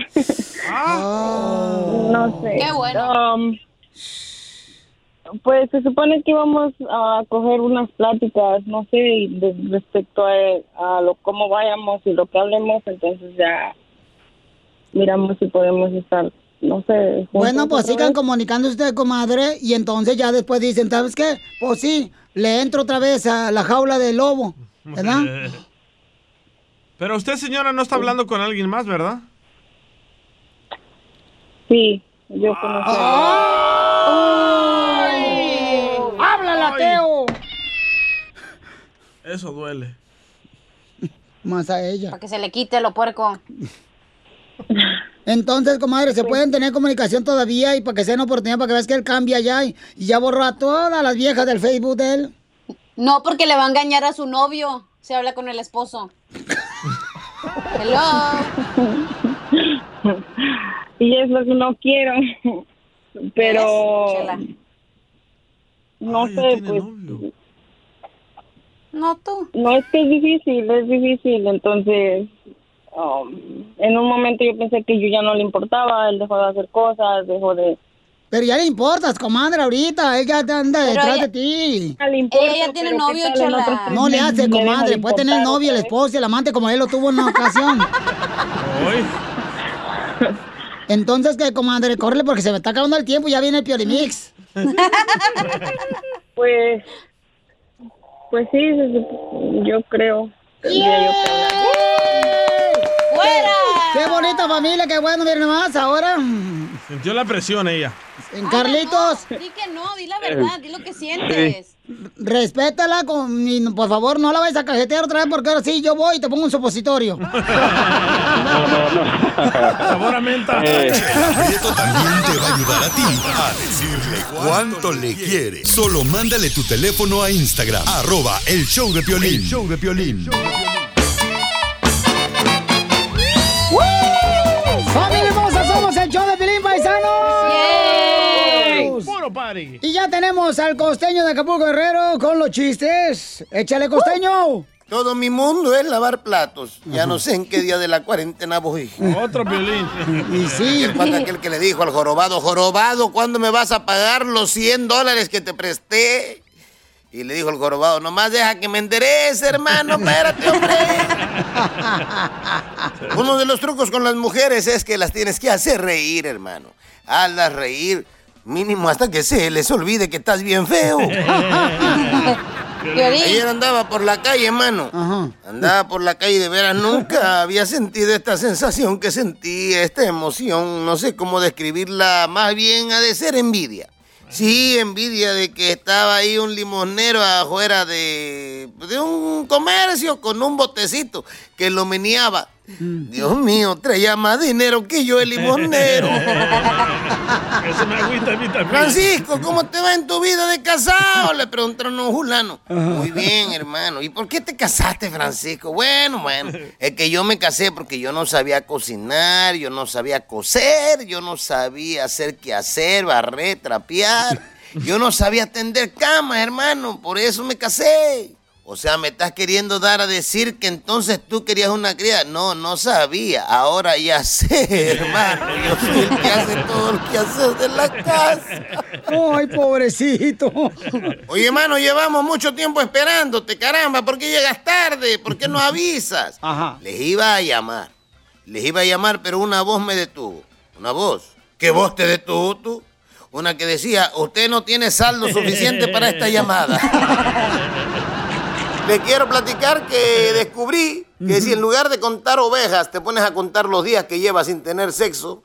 Oh. (laughs) No sé. Qué bueno. Um, pues se supone que íbamos a coger unas pláticas, no sé, de- respecto a, a lo cómo vayamos y lo que hablemos, entonces ya miramos si podemos estar, no sé. Bueno, pues sigan comunicando usted, comadre, y entonces ya después dicen, ¿sabes qué? Pues sí, le entro otra vez a la jaula del lobo, ¿verdad? (laughs) Pero usted, señora, no está hablando con alguien más, ¿verdad? Sí, yo conocí. ¡Háblala, Eso duele. Más a ella. Para que se le quite lo puerco. Entonces, comadre, ¿se pueden tener comunicación todavía y para que sea una oportunidad para que veas que él cambia ya y, y ya borró a todas las viejas del Facebook de él? No, porque le va a engañar a su novio. Se habla con el esposo. (laughs) Hello. Y es lo que no quiero. Pero. Chela? No sé, pues. No tú. No es que es difícil, es difícil. Entonces, um, en un momento yo pensé que yo ya no le importaba. Él dejó de hacer cosas, dejó de. Pero ya le importas, comadre, ahorita. Él ya te anda Pero detrás ella- de ti. le importa, Ella ya tiene pero ¿qué novio, Chela. No le hace, comadre. Puede tener novio, el esposo el amante como él lo tuvo en una ocasión. Entonces, ¿qué, comadre? Córrele porque se me está acabando el tiempo y ya viene el Piolimix. Pues. Pues sí, yo creo. Yo. ¡Fuera! ¡Qué bonita familia, qué bueno, miren nomás, ahora. Sintió la presión ella. En Carlitos. No, di que no, di la verdad, di lo que sientes. Respétala, con, y por favor, no la vayas a cajetear otra vez porque ahora sí yo voy y te pongo un supositorio. Sabor a menta. Prieto también te va a ayudar a ti a decirle cuánto le quiere. Solo mándale tu teléfono a Instagram, arroba el show de Piolín. El show de Piolín. ¡Familia party. Y ya tenemos al costeño de Acapulco Guerrero con los chistes. ¡Échale, costeño! Todo mi mundo es lavar platos. Ya no sé en qué día de la cuarentena voy. (laughs) Otro violín. Y sí. ¿Qué pasa aquel que le dijo al jorobado, jorobado, ¿cuándo me vas a pagar los 100 dólares que te presté? Y le dijo el jorobado, nomás deja que me enderece, hermano, espérate, hombre. (laughs) Uno de los trucos con las mujeres es que las tienes que hacer reír, hermano. Hazlas reír, mínimo hasta que se les olvide que estás bien feo. (laughs) Ayer andaba por la calle, mano. Andaba por la calle y de veras nunca (laughs) había sentido esta sensación que sentí, esta emoción. No sé cómo describirla, más bien ha de ser envidia. Sí, envidia de que estaba ahí un limonero afuera de, de un comercio con un botecito que lo meneaba. Dios mío, traía más dinero que yo el limonero. (laughs) Eso me agüita a mí también. Francisco, ¿cómo te va en tu vida de casado? Le preguntaron a un fulano. Muy bien, hermano. ¿Y por qué te casaste, Francisco? Bueno, bueno. Es que yo me casé porque yo no sabía cocinar, yo no sabía coser, yo no sabía hacer qué hacer, barrer, trapear. Yo no sabía tender camas, hermano. Por eso me casé. O sea, me estás queriendo dar a decir que entonces tú querías una cría. No, no sabía. Ahora ya (laughs) sé, hermano. Yo soy el que hace todo el que hace de la casa. Ay, pobrecito. Oye, hermano, llevamos mucho tiempo esperándote, caramba. ¿Por qué llegas tarde? ¿Por qué no avisas? Ajá. Les iba a llamar. Les iba a llamar, pero una voz me detuvo. Una voz. ¿Qué voz te detuvo tú? Una que decía, usted no tiene saldo suficiente para esta llamada. (laughs) Le quiero platicar que (laughs) descubrí que si en lugar de contar ovejas te pones a contar los días que llevas sin tener sexo,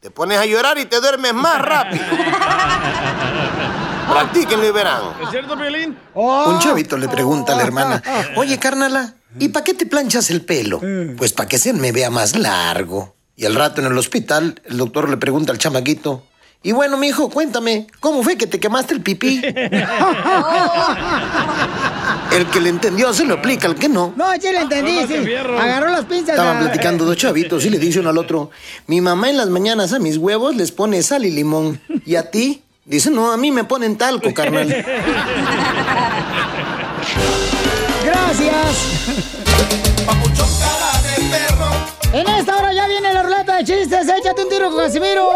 te pones a llorar y te duermes más rápido. (laughs) Practíquenlo y verán. ¿Es cierto, violín? Un chavito le pregunta a la hermana, (laughs) oye, carnala, ¿y para qué te planchas el pelo? Pues para que se me vea más largo. Y al rato en el hospital, el doctor le pregunta al chamaquito, y bueno, mijo, cuéntame, ¿cómo fue que te quemaste el pipí? (laughs) El que le entendió se lo aplica, el que no. No, sí le entendí, sí. Agarró las pinzas. Estaban a- platicando dos chavitos y le dice uno al otro, mi mamá en las mañanas a mis huevos les pone sal y limón. ¿Y a ti? Dice, no, a mí me ponen talco, carnal. (laughs) Gracias. En esta hora ya viene la ruleta de chistes. Échate un tiro con Casimiro.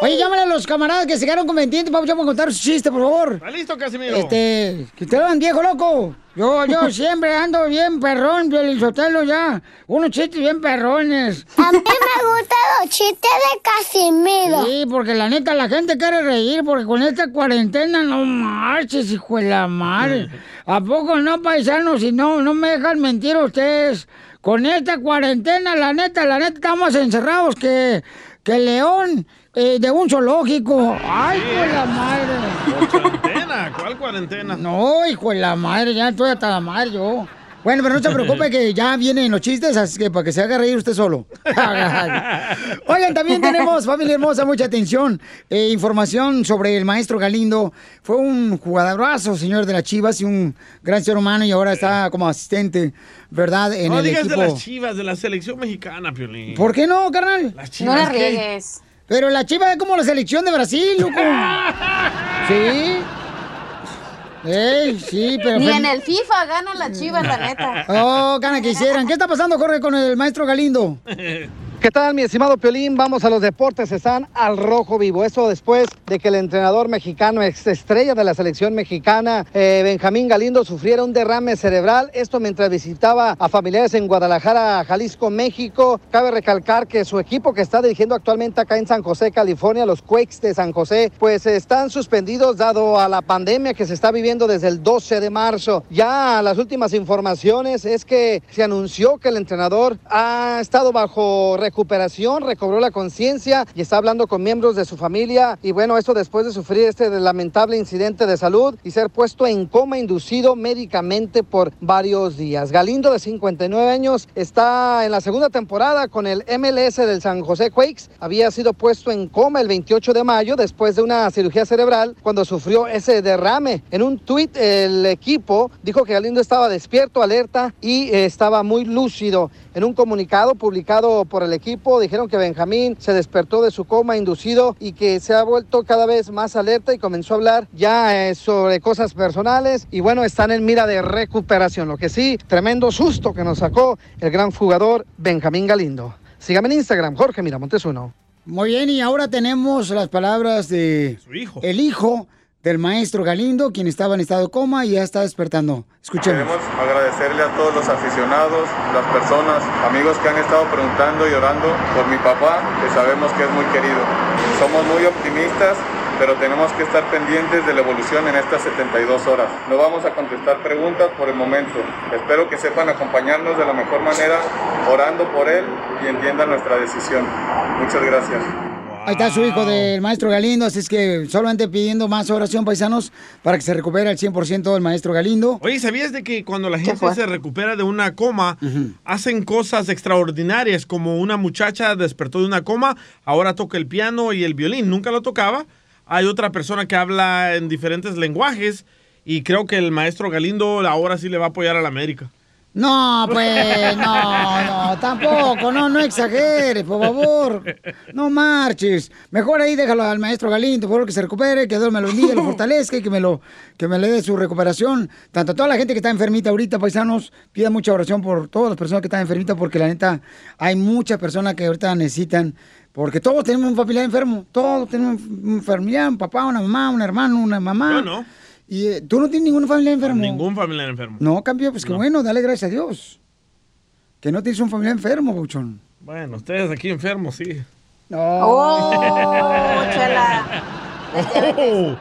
Oye, llámale a los camaradas que se quedaron con pendientes. Vamos a contar sus chistes, por favor. ¿Está listo, Casimiro? Este, que te van viejo loco. Yo, yo (laughs) siempre ando bien perrón, Sotelo ya. Unos chistes bien perrones. A mí me gustan los chistes de Casimiro. Sí, porque la neta la gente quiere reír porque con esta cuarentena no marches, hijo de la madre. ¿A poco no, paisanos? Si no, no me dejan mentir ustedes. Con esta cuarentena, la neta, la neta, estamos encerrados que, que león eh, de un zoológico. ¡Ay, hijo de la madre! ¿Cuarentena? ¿Cuál cuarentena? No, hijo de la madre, ya estoy hasta la madre yo. Bueno, pero no se preocupe que ya vienen los chistes, así que para que se haga reír usted solo. (laughs) Oigan, también tenemos, familia hermosa, mucha atención. eh, información sobre el maestro Galindo. Fue un jugadorazo, señor de las Chivas, y un gran ser humano, y ahora está como asistente, ¿verdad? En no el digas equipo. de las chivas, de la selección mexicana, Piolín. ¿Por qué no, carnal? Las chivas, No la riegues. Pero la Chiva es como la selección de Brasil, loco. (laughs) Sí. Ey, sí, pero... Ni en el FIFA ganan las chivas, la neta. Oh, gana que hicieran. ¿Qué está pasando, Jorge, con el maestro Galindo? (laughs) ¿Qué tal, mi estimado Piolín? Vamos a los deportes. Están al rojo vivo. Eso después de que el entrenador mexicano, ex estrella de la selección mexicana, eh, Benjamín Galindo, sufriera un derrame cerebral. Esto mientras visitaba a familiares en Guadalajara, Jalisco, México. Cabe recalcar que su equipo que está dirigiendo actualmente acá en San José, California, los Quakes de San José, pues están suspendidos dado a la pandemia que se está viviendo desde el 12 de marzo. Ya las últimas informaciones es que se anunció que el entrenador ha estado bajo recuperación, recobró la conciencia y está hablando con miembros de su familia. Y bueno, esto después de sufrir este lamentable incidente de salud y ser puesto en coma inducido médicamente por varios días. Galindo, de 59 años, está en la segunda temporada con el MLS del San José Quakes. Había sido puesto en coma el 28 de mayo después de una cirugía cerebral cuando sufrió ese derrame. En un tuit, el equipo dijo que Galindo estaba despierto, alerta y estaba muy lúcido. En un comunicado publicado por el equipo dijeron que Benjamín se despertó de su coma inducido y que se ha vuelto cada vez más alerta y comenzó a hablar ya eh, sobre cosas personales y bueno, están en mira de recuperación. Lo que sí, tremendo susto que nos sacó el gran jugador Benjamín Galindo. Sígame en Instagram, Jorge Miramontes uno. Muy bien, y ahora tenemos las palabras de Su hijo. el hijo del maestro Galindo, quien estaba en estado de coma y ya está despertando. Escuchemos. Queremos agradecerle a todos los aficionados, las personas, amigos que han estado preguntando y orando por mi papá, que sabemos que es muy querido. Somos muy optimistas, pero tenemos que estar pendientes de la evolución en estas 72 horas. No vamos a contestar preguntas por el momento. Espero que sepan acompañarnos de la mejor manera, orando por él y entiendan nuestra decisión. Muchas gracias. Ahí está su hijo del maestro Galindo, así es que solamente pidiendo más oración, paisanos, para que se recupere al 100% el maestro Galindo. Oye, ¿sabías de que cuando la gente se recupera de una coma, hacen cosas extraordinarias? Como una muchacha despertó de una coma, ahora toca el piano y el violín, nunca lo tocaba. Hay otra persona que habla en diferentes lenguajes y creo que el maestro Galindo ahora sí le va a apoyar a la América. No, pues, no, no, tampoco, no, no exageres, por favor. No marches. Mejor ahí déjalo al maestro Galindo, por favor, que se recupere, que Dios me lo bendiga, lo fortalezca y que me lo, que me le dé su recuperación. Tanto a toda la gente que está enfermita ahorita, paisanos, pida mucha oración por todas las personas que están enfermitas, porque la neta, hay muchas personas que ahorita necesitan, porque todos tenemos un familiar enfermo, todos tenemos un familiar, un papá, una mamá, un hermano, una mamá. Yo no. Y eh, tú no tienes ningún familiar enfermo. Ningún familiar enfermo. No, cambio, pues que bueno, dale gracias a Dios. Que no tienes un familiar enfermo, Bouchón. Bueno, ustedes aquí enfermos, sí. No. Oh, chela. Oh.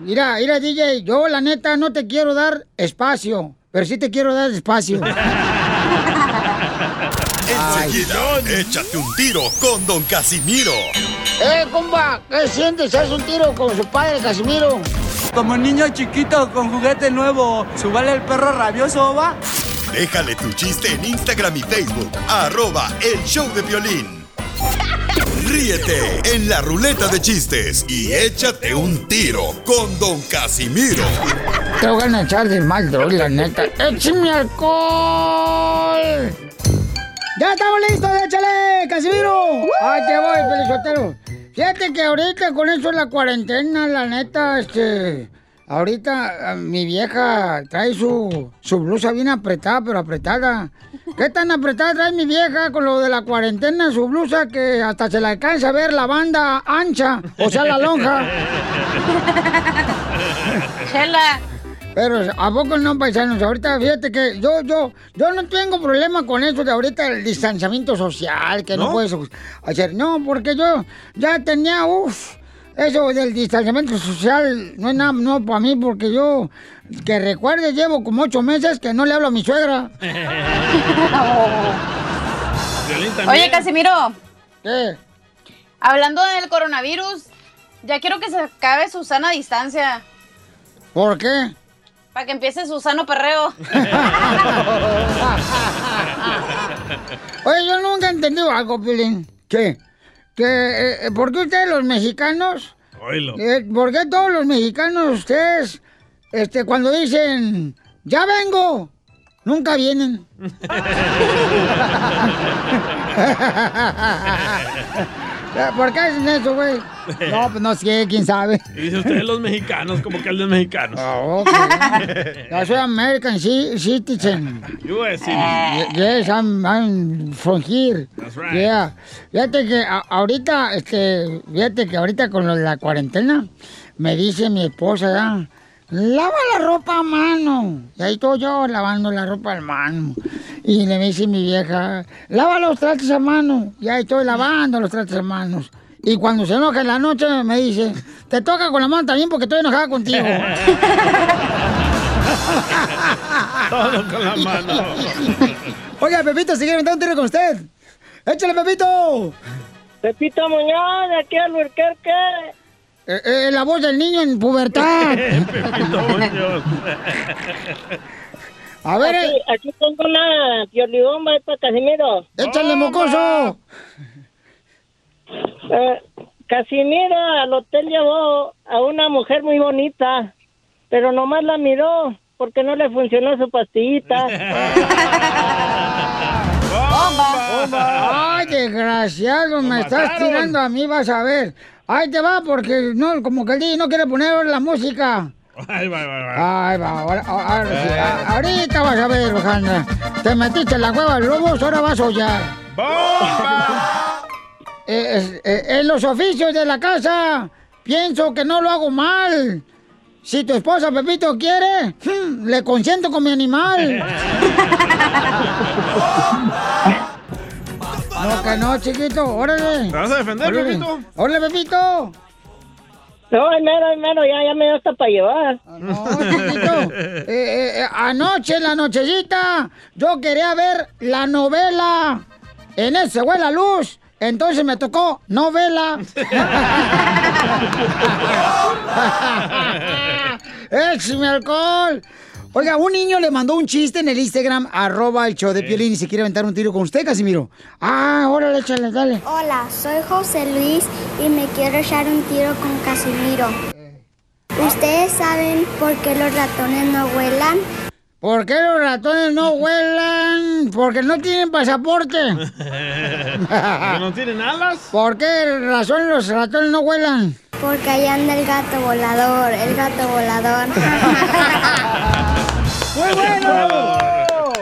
Mira, mira, DJ, yo la neta no te quiero dar espacio, pero sí te quiero dar espacio. (laughs) Enseguida, échate un tiro con Don Casimiro. ¡Eh, compa! ¿Qué sientes? ¿Haz un tiro con su padre, Casimiro? Como niño chiquito con juguete nuevo, ¿subale el perro rabioso, va? Déjale tu chiste en Instagram y Facebook, arroba el show de violín. Ríete en la ruleta de chistes y échate un tiro con Don Casimiro. Te voy a echar de mal, droga, la neta. ¡Échame alcohol! ¡Ya estamos listos! ¡Échale, Casimiro! ¡Ay, te voy, Felizotero! Fíjate que ahorita con eso la cuarentena, la neta, este... Ahorita ah, mi vieja trae su, su blusa bien apretada, pero apretada. ¿Qué tan apretada trae mi vieja con lo de la cuarentena? Su blusa que hasta se le alcanza a ver la banda ancha, o sea, la lonja. (laughs) Chela. Pero a poco no, paisanos. Ahorita fíjate que yo, yo, yo no tengo problema con eso de ahorita el distanciamiento social, que no, ¿No? puedes hacer. No, porque yo ya tenía, uff, eso del distanciamiento social no es nada no para mí, porque yo, que recuerde, llevo como ocho meses que no le hablo a mi suegra. (laughs) Oye, Casimiro. ¿Qué? Hablando del coronavirus, ya quiero que se acabe Susana a distancia. ¿Por qué? Para que empiece Susano Perreo. (laughs) Oye, yo nunca he entendido algo, Pilín. ¿Qué? Que, eh, ¿Por qué ustedes los mexicanos. Eh, ¿Por qué todos los mexicanos, ustedes, este, cuando dicen, ya vengo, nunca vienen? (laughs) (laughs) ¿Por qué hacen eso, güey? No, pues no sé, quién sabe. Y dice usted los mexicanos, como que el de mexicanos. Ah, ok. Yo soy American ci- citizen. US Ye- Yes, I'm, I'm from here. That's right. Yeah. Fíjate que ahorita, este, fíjate que ahorita con lo de la cuarentena, me dice mi esposa, ya, lava la ropa a mano. Y ahí estoy yo lavando la ropa a mano. Y le dice mi vieja, lava los trastes a mano. Y ahí estoy lavando los trastes a manos. Y cuando se enoja en la noche me dice, te toca con la mano también porque estoy enojada contigo. (laughs) Todo con la mano. Oiga, Pepito, ¿sigue aventando un tiro con usted? ¡Échale, Pepito! Pepito Muñoz, de aquí al Burquerque. Eh, eh, la voz del niño en pubertad. (laughs) (laughs) A ver, Aquí, eh. aquí tengo una piolibomba para Casimiro. ¡Échale, mocoso! Eh, Casimiro al hotel llevó a una mujer muy bonita, pero nomás la miró porque no le funcionó su pastillita. (laughs) ¡Ay, desgraciado! Me estás tirando a mí, vas a ver. Ahí te va, porque no, como que el DJ no quiere poner la música. Ay, va, va, va. Ay, va, ahora, ahora a- ahorita vas a ver, Alejandra. Te metiste en la cueva de lobos, ahora vas a hollar. (laughs) Eh, es- eh, en los oficios de la casa, pienso que no lo hago mal. Si tu esposa Pepito quiere, hmm, le consiento con mi animal. (laughs) (laughs) No, que no, chiquito, órale. ¿Te vas a defender, Órale. Pepito? Órale, Pepito. No, ay, mero, ya, ya me dio hasta para llevar. No, chiquito. (laughs) Eh, eh, eh, anoche, en la nochecita, yo quería ver la novela. En ese fue la luz. Entonces me tocó novela. (laughs) (laughs) ¡Échame alcohol! Oiga, un niño le mandó un chiste en el Instagram, arroba el show de Piolín, y se quiere aventar un tiro con usted, Casimiro. Ah, órale, échale, dale. Hola, soy José Luis y me quiero echar un tiro con Casimiro. ¿Ustedes saben por qué los ratones no vuelan? ¿Por qué los ratones no (laughs) vuelan? Porque no tienen pasaporte. ¿Que (laughs) no tienen alas? ¿Por qué razón los ratones no vuelan? Porque ahí anda el gato volador, el gato volador. (laughs) ¡Muy bueno!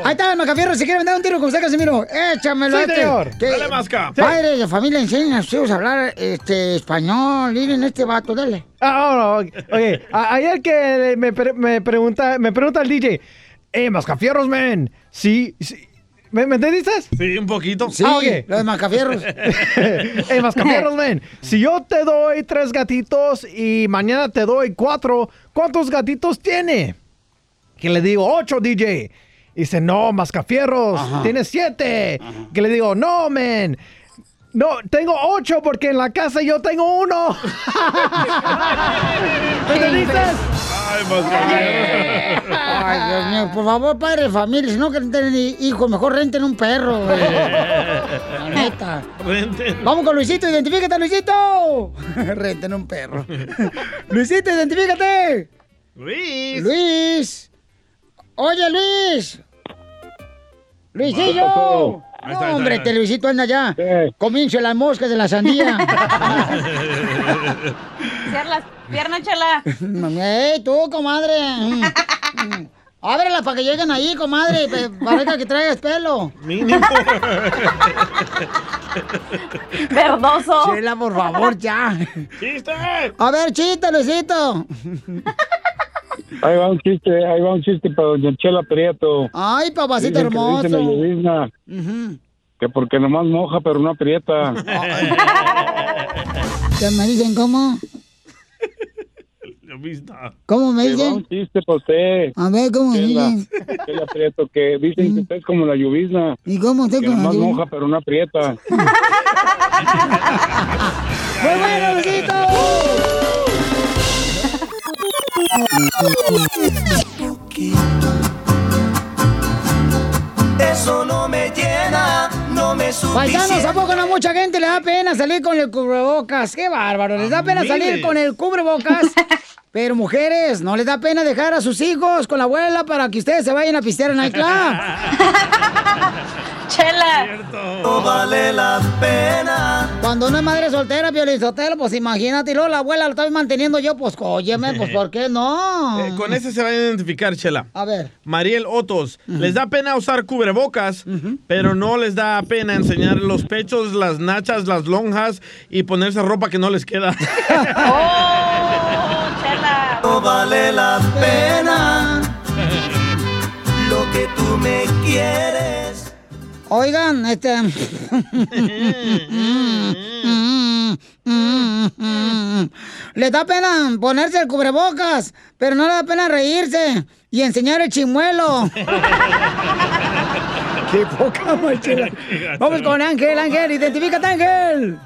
Ahí está, Macafierro, si quiere vender un tiro con usted, Casimiro, échamelo. Sí, este. señor. Que Dale, Masca. Padre de familia, enseñen a hijos a hablar este, español. Miren este vato, dale. Ah, no, no, oye, ayer que me, pre- me pregunta, me pregunta el DJ, eh, mascafierros, man, sí, sí, ¿me, ¿me entendiste? Sí, un poquito. Sí, Ah, ok. los mascafierros. (laughs) eh, mascafierros, man, si yo te doy tres gatitos y mañana te doy cuatro, ¿cuántos gatitos tiene? Que le digo, ocho, DJ. Y dice, no, mascafierros, tiene siete. Que le digo, no, man. No, tengo ocho porque en la casa yo tengo uno. (laughs) ¿Me entendiste? Ay, Mascafierro. Ay, Dios mío, por favor, padre de familia, si no quieren tener hijos, mejor renten un perro. La neta. Renten. Vamos con Luisito, identifícate, Luisito. (laughs) Renten un perro. (laughs) Luisito, identifícate. Luis. Luis. Oye, Luis. ¿Qué Luisillo. pasó? Ahí está, ahí No, hombre, está. este Luisito anda ya. Comienzo las moscas de la sandía. (laughs) Cierra las piernas, chala. ¡Ey, tú, comadre! Mm. Ábrela para que lleguen ahí, comadre. Parezca que traigas pelo. Mínimo. (laughs) Verdoso. Chela, por favor, ya. ¡Chiste! A ver, chiste, Luisito. (laughs) Ahí va un chiste, ahí va un chiste para doña Chela Prieto. Ay, papacito Dicen que le hermoso. dicen a que porque nomás moja pero no aprieta. (laughs) ¿Qué me dicen cómo? ¿Cómo me Ahí va dicen? un chiste para usted. A ver, ¿cómo me Chela, dicen? Chela Prieto, que dicen que usted es como la llovizna. ¿Y cómo usted Que nomás la moja pero no aprieta. (laughs) ¡Muy bueno, Luisito! (laughs) Eso no me llena, no me Paisanos, ¿a poco no mucha gente le da pena salir con el cubrebocas? ¡Qué bárbaro! Les da pena salir con el cubrebocas. (laughs) Pero mujeres, ¿no les da pena dejar a sus hijos con la abuela para que ustedes se vayan a pistear en el club? (laughs) Chela. No vale la pena. Cuando una es madre soltera, Piolizotelo, pues imagínate, y luego la abuela la estoy manteniendo yo, pues óyeme, pues ¿por qué no? Eh, con ese se va a identificar, Chela. A ver. Mariel Otos. Les da pena usar cubrebocas, pero no les da pena enseñar los pechos, las nachas, las lonjas y ponerse ropa que no les queda. (laughs) No vale la pena. (laughs) Lo que tú me quieres. Oigan, este. Le da pena ponerse el cubrebocas, pero no le da pena reírse y enseñar el chimuelo. (laughs) Qué poca machela. Vamos con Ángel, Ángel, identifícate, Ángel.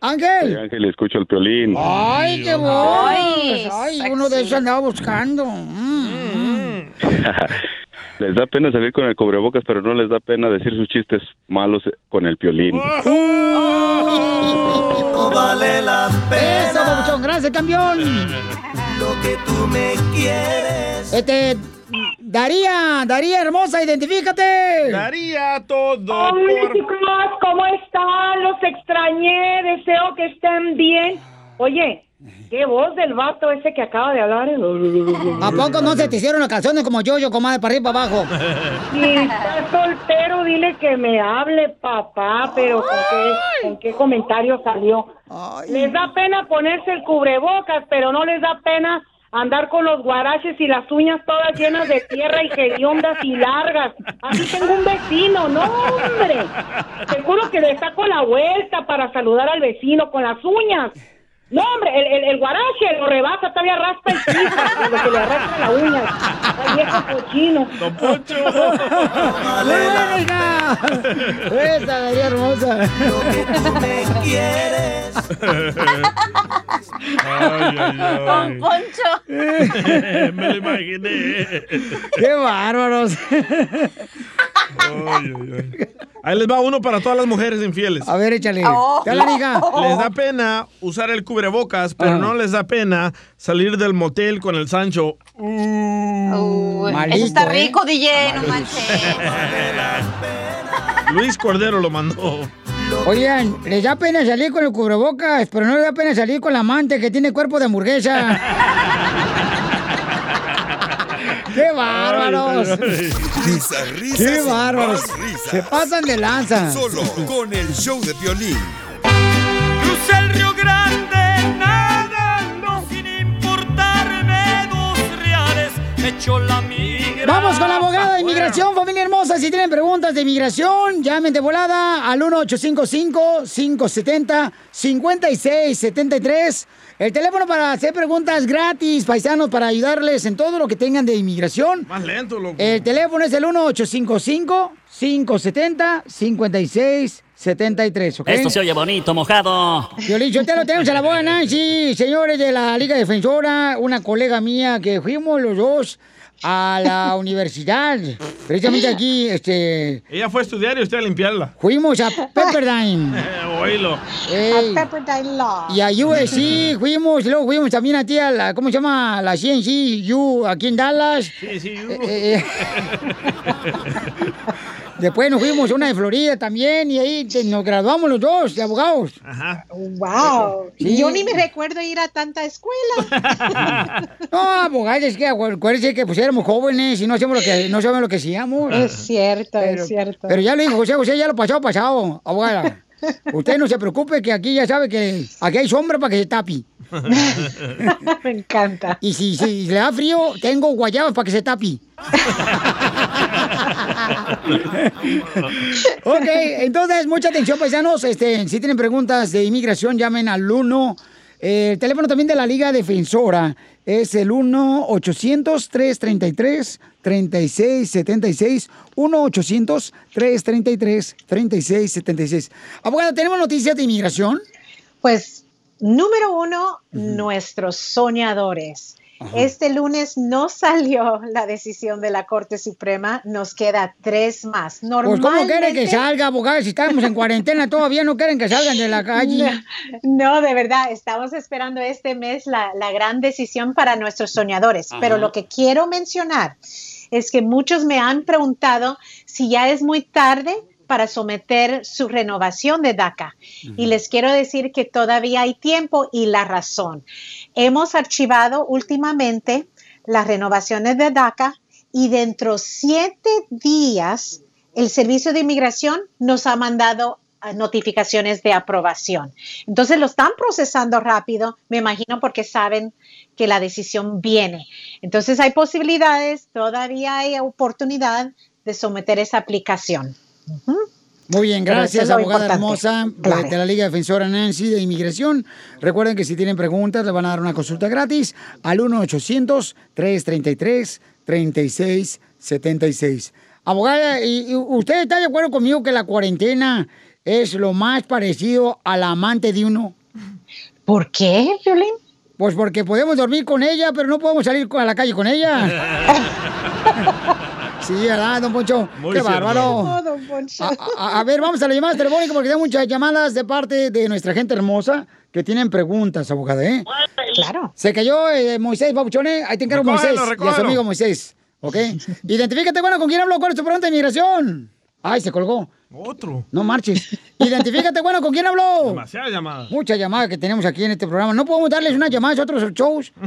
Ángel. Ángel, escucho el piolín. Ay, qué voz. Ay, uno de esos andaba buscando. Mm. (laughs) les da pena salir con el cubrebocas, pero no les da pena decir sus chistes malos con el piolín. No (laughs) vale la pena. Eso, gracias, campeón. Lo que tú me quieres. Este, Daría, Daría hermosa, identifícate. Daría todo Hola por... chicos, ¿cómo están? Los extrañé, deseo que estén bien. Oye, qué voz del vato ese que acaba de hablar. (laughs) ¿A poco no se te hicieron las canciones como yo, yo, comadre, para arriba, para abajo? (laughs) Si está soltero, dile que me hable, papá, pero ¿con qué, con qué comentario salió? Les da pena ponerse el cubrebocas, pero no les da pena andar con los guaraches y las uñas todas llenas de tierra y hediondas y largas. Así tengo un vecino, no, hombre. Te juro que le saco la vuelta para saludar al vecino con las uñas. No, hombre, el, el, el guarache lo rebasa, todavía raspa el piso, (laughs) lo que le arrastra la uña. Ay, viejo cochino. Don Poncho. ¡Buena, hija! Esa, Daría hermosa. me quieres. Ay, ay, ay. Don Poncho. (laughs) Me lo imaginé. ¡Qué bárbaros! Ay, ay, ay. Ahí les va uno para todas las mujeres infieles. A ver, échale. Oh. Dale, hija. Les da pena usar el cubrebocas, pero Ah. no les da pena salir del motel con el Sancho. Maldito, eso está ¿eh? rico, DJ, no manches. (laughs) Luis Cordero lo mandó. Oigan, les da pena salir con el cubrebocas, pero no les da pena salir con la amante que tiene cuerpo de hamburguesa. (laughs) ¡Qué bárbaros! Risas, risas. ¡Qué bárbaros! risas. Se pasan de lanza. Solo con el show de violín. Crucé el Río Grande echó la migra. Vamos con la abogada de inmigración, familia hermosa. Si tienen preguntas de inmigración, llamen de volada al 1855-570-5673. El teléfono para hacer preguntas gratis, paisanos, para ayudarles en todo lo que tengan de inmigración. Más lento, loco. El teléfono es el 1855-570-5673, ¿ok? Esto se oye bonito, mojado. Violín, yo te lo tenemos a la boda, Nancy, señores de la Liga Defensora, una colega mía que fuimos los dos a la (laughs) universidad, precisamente aquí, este, Ella fue a estudiar y usted a limpiarla. fuimos a Pepperdine. (laughs) Oílo. Ey, Pepperdine Law. y a USC (laughs) fuimos, y luego fuimos también a ti a la, ¿cómo se llama? La CNC, U, aquí en Dallas. Sí, sí. Eh, eh, Después nos fuimos a una de Florida también y ahí te- nos graduamos los dos de abogados. Ajá. Wow. Sí. Yo ni me recuerdo ir a tanta escuela. (laughs) No, abogados, es que acu- acuérdense que pues éramos jóvenes y no hacemos lo que, no sabemos lo que hacíamos. Es cierto, Pero- es cierto. Pero ya lo dijo José, José, ya lo pasado, pasado, abogada. Usted no se preocupe que aquí ya sabe que aquí hay sombra para que se tapi. (laughs) me encanta. Y si, si le da frío, tengo guayabas para que se tapi. (laughs) ok, entonces, mucha atención, paisanos. Este, si tienen preguntas de inmigración, llamen al 1. eh, el teléfono también de la Liga Defensora es el 1-800-333-3676. 1-800-333-3676. Abogado, ¿tenemos noticias de inmigración? Pues, número uno, nuestros soñadores. Este lunes no salió la decisión de la Corte Suprema, nos queda tres más. Pues, ¿cómo quieren que Normalmente- salga, abogado? Si estamos en cuarentena, todavía no quieren que salgan de la calle. No, de verdad, estamos esperando este mes la, la gran decisión para nuestros soñadores. Ajá. Pero lo que quiero mencionar es que muchos me han preguntado si ya es muy tarde para someter su renovación de DACA. Y les quiero decir que todavía hay tiempo y la razón. Hemos archivado últimamente las renovaciones de DACA y dentro de siete días el Servicio de Inmigración nos ha mandado ah, notificaciones de aprobación. Entonces lo están procesando rápido, me imagino porque saben que la decisión viene. Entonces hay posibilidades, todavía hay oportunidad de someter esa aplicación. Muy bien, gracias, abogada importante. hermosa Claro. de la Liga Defensora Nancy de Inmigración. Recuerden que si tienen preguntas, le van a dar una consulta gratis al 1-800-333-3676. Abogada, ¿y, y usted está de acuerdo conmigo que la cuarentena es lo más parecido al amante de uno? ¿Por qué, Violín? Pues porque podemos dormir con ella, pero no podemos salir a la calle con ella. (laughs) Sí, ¿verdad, don Poncho? Muy Qué bárbaro. Oh, don Poncho. A, a- a ver, vamos a las llamadas telefónicas porque hay muchas llamadas de parte de nuestra gente hermosa que tienen preguntas, abogada, ¿eh? Claro. Se cayó eh, Moisés, babuchone. Ahí te encargo, Recógelo, Moisés. Y a su recógelo. amigo Moisés. ¿Ok? Identifícate, bueno, ¿con quién hablo? ¿Cuál es tu pregunta de inmigración? Ay, se colgó. Otro. No marches. Identifícate, bueno, ¿con quién habló? Demasiadas llamadas. Muchas llamadas que tenemos aquí en este programa. No podemos darles unas llamadas a otros shows. (laughs)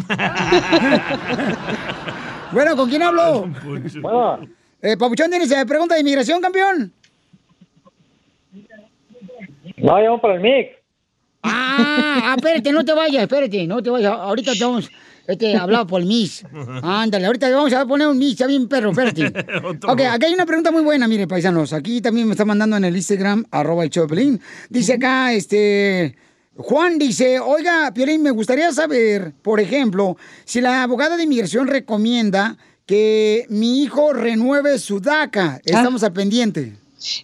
bueno, ¿con quién hablo? (laughs) Eh, Papuchón, ¿tienes pregunta de inmigración, campeón? No, llamo para el mix. Ah, ah, espérate, no te vayas, espérate, no te vayas. Ahorita te vamos este, a hablar por el Miss. Ándale, ahorita le vamos a poner un Miss, está bien, perro, espérate. (laughs) Ok, aquí hay una pregunta muy buena, mire, paisanos. Aquí también me está mandando en el Instagram, arroba el Piolín. Dice acá, este... Juan dice, oiga, Piolín, me gustaría saber, por ejemplo, si la abogada de inmigración recomienda que mi hijo renueve su DACA. Estamos al pendiente.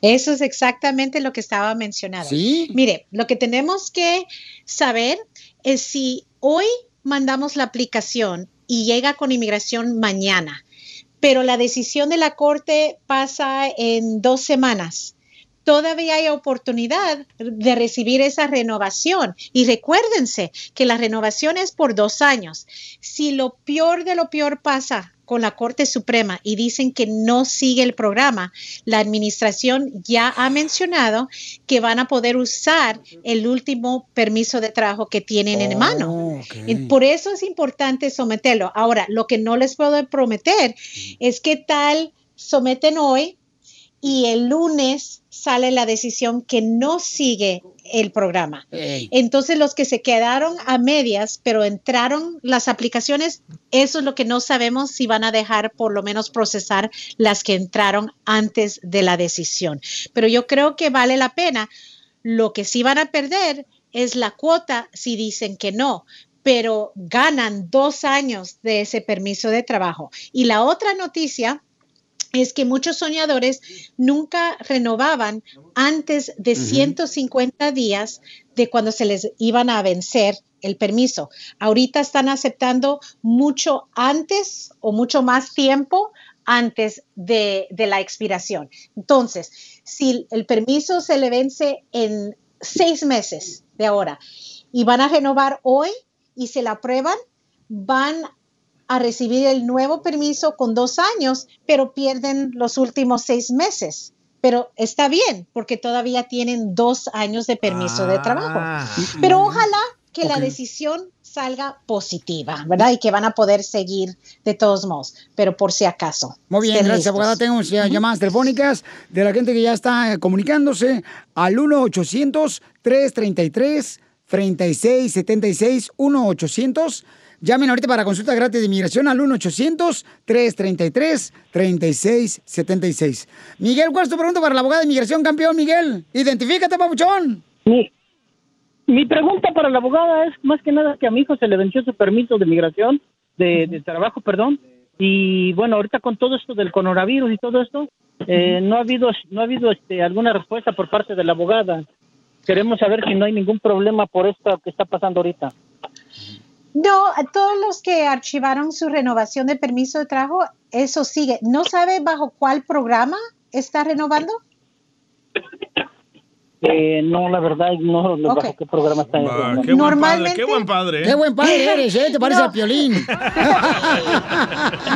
Eso es exactamente lo que estaba mencionando. ¿Sí? Mire, lo que tenemos que saber es si hoy mandamos la aplicación y llega con inmigración mañana, pero la decisión de la corte pasa en dos semanas. Todavía hay oportunidad de recibir esa renovación. Y recuérdense que la renovación es por dos años. Si lo peor de lo peor pasa con la Corte Suprema y dicen que no sigue el programa, la administración ya ha mencionado que van a poder usar el último permiso de trabajo que tienen en mano. Y Por eso es importante someterlo. Ahora, lo que no les puedo prometer es que tal someten hoy y el lunes sale la decisión que no sigue el programa. Entonces los que se quedaron a medias, pero entraron las aplicaciones, eso es lo que no sabemos si van a dejar por lo menos procesar las que entraron antes de la decisión. Pero yo creo que vale la pena. Lo que sí van a perder es la cuota si dicen que no pero ganan dos años de ese permiso de trabajo. Y la otra noticia es que muchos soñadores nunca renovaban antes de 150 días de cuando se les iban a vencer el permiso. Ahorita están aceptando mucho antes o mucho más tiempo antes de, de la expiración. Entonces, si el permiso se le vence en seis meses de ahora y van a renovar hoy y se la aprueban, van a recibir el nuevo permiso con dos años, pero pierden los últimos seis meses. Pero está bien, porque todavía tienen dos años de permiso de trabajo. Pero ojalá que la decisión salga positiva, ¿verdad? Y que van a poder seguir de todos modos, pero por si acaso. Muy bien, gracias, listos. abogada. Tenemos ya llamadas telefónicas de la gente que ya está eh, comunicándose al 1-800-333-3676. 1-800. Llamen ahorita para consulta gratis de inmigración al 1-800-333-3676. Miguel, ¿cuál es tu pregunta para la abogada de inmigración, campeón, Miguel? Identifícate, papuchón. Mi, mi pregunta para la abogada es más que nada que a mi hijo se le venció su permiso de migración, de, de trabajo, perdón. Y bueno, ahorita con todo esto del coronavirus y todo esto, eh, no ha habido, no ha habido este, alguna respuesta por parte de la abogada. Queremos saber si no hay ningún problema por esto que está pasando ahorita. No, a todos los que archivaron su renovación de permiso de trabajo, eso sigue. ¿No sabe bajo cuál programa está renovando? Eh, no, la verdad, no, bajo qué programa está. Ah, qué buen padre, qué buen padre. Qué buen padre (laughs) eres, ¿eh? Te parece No. a Piolín. (laughs)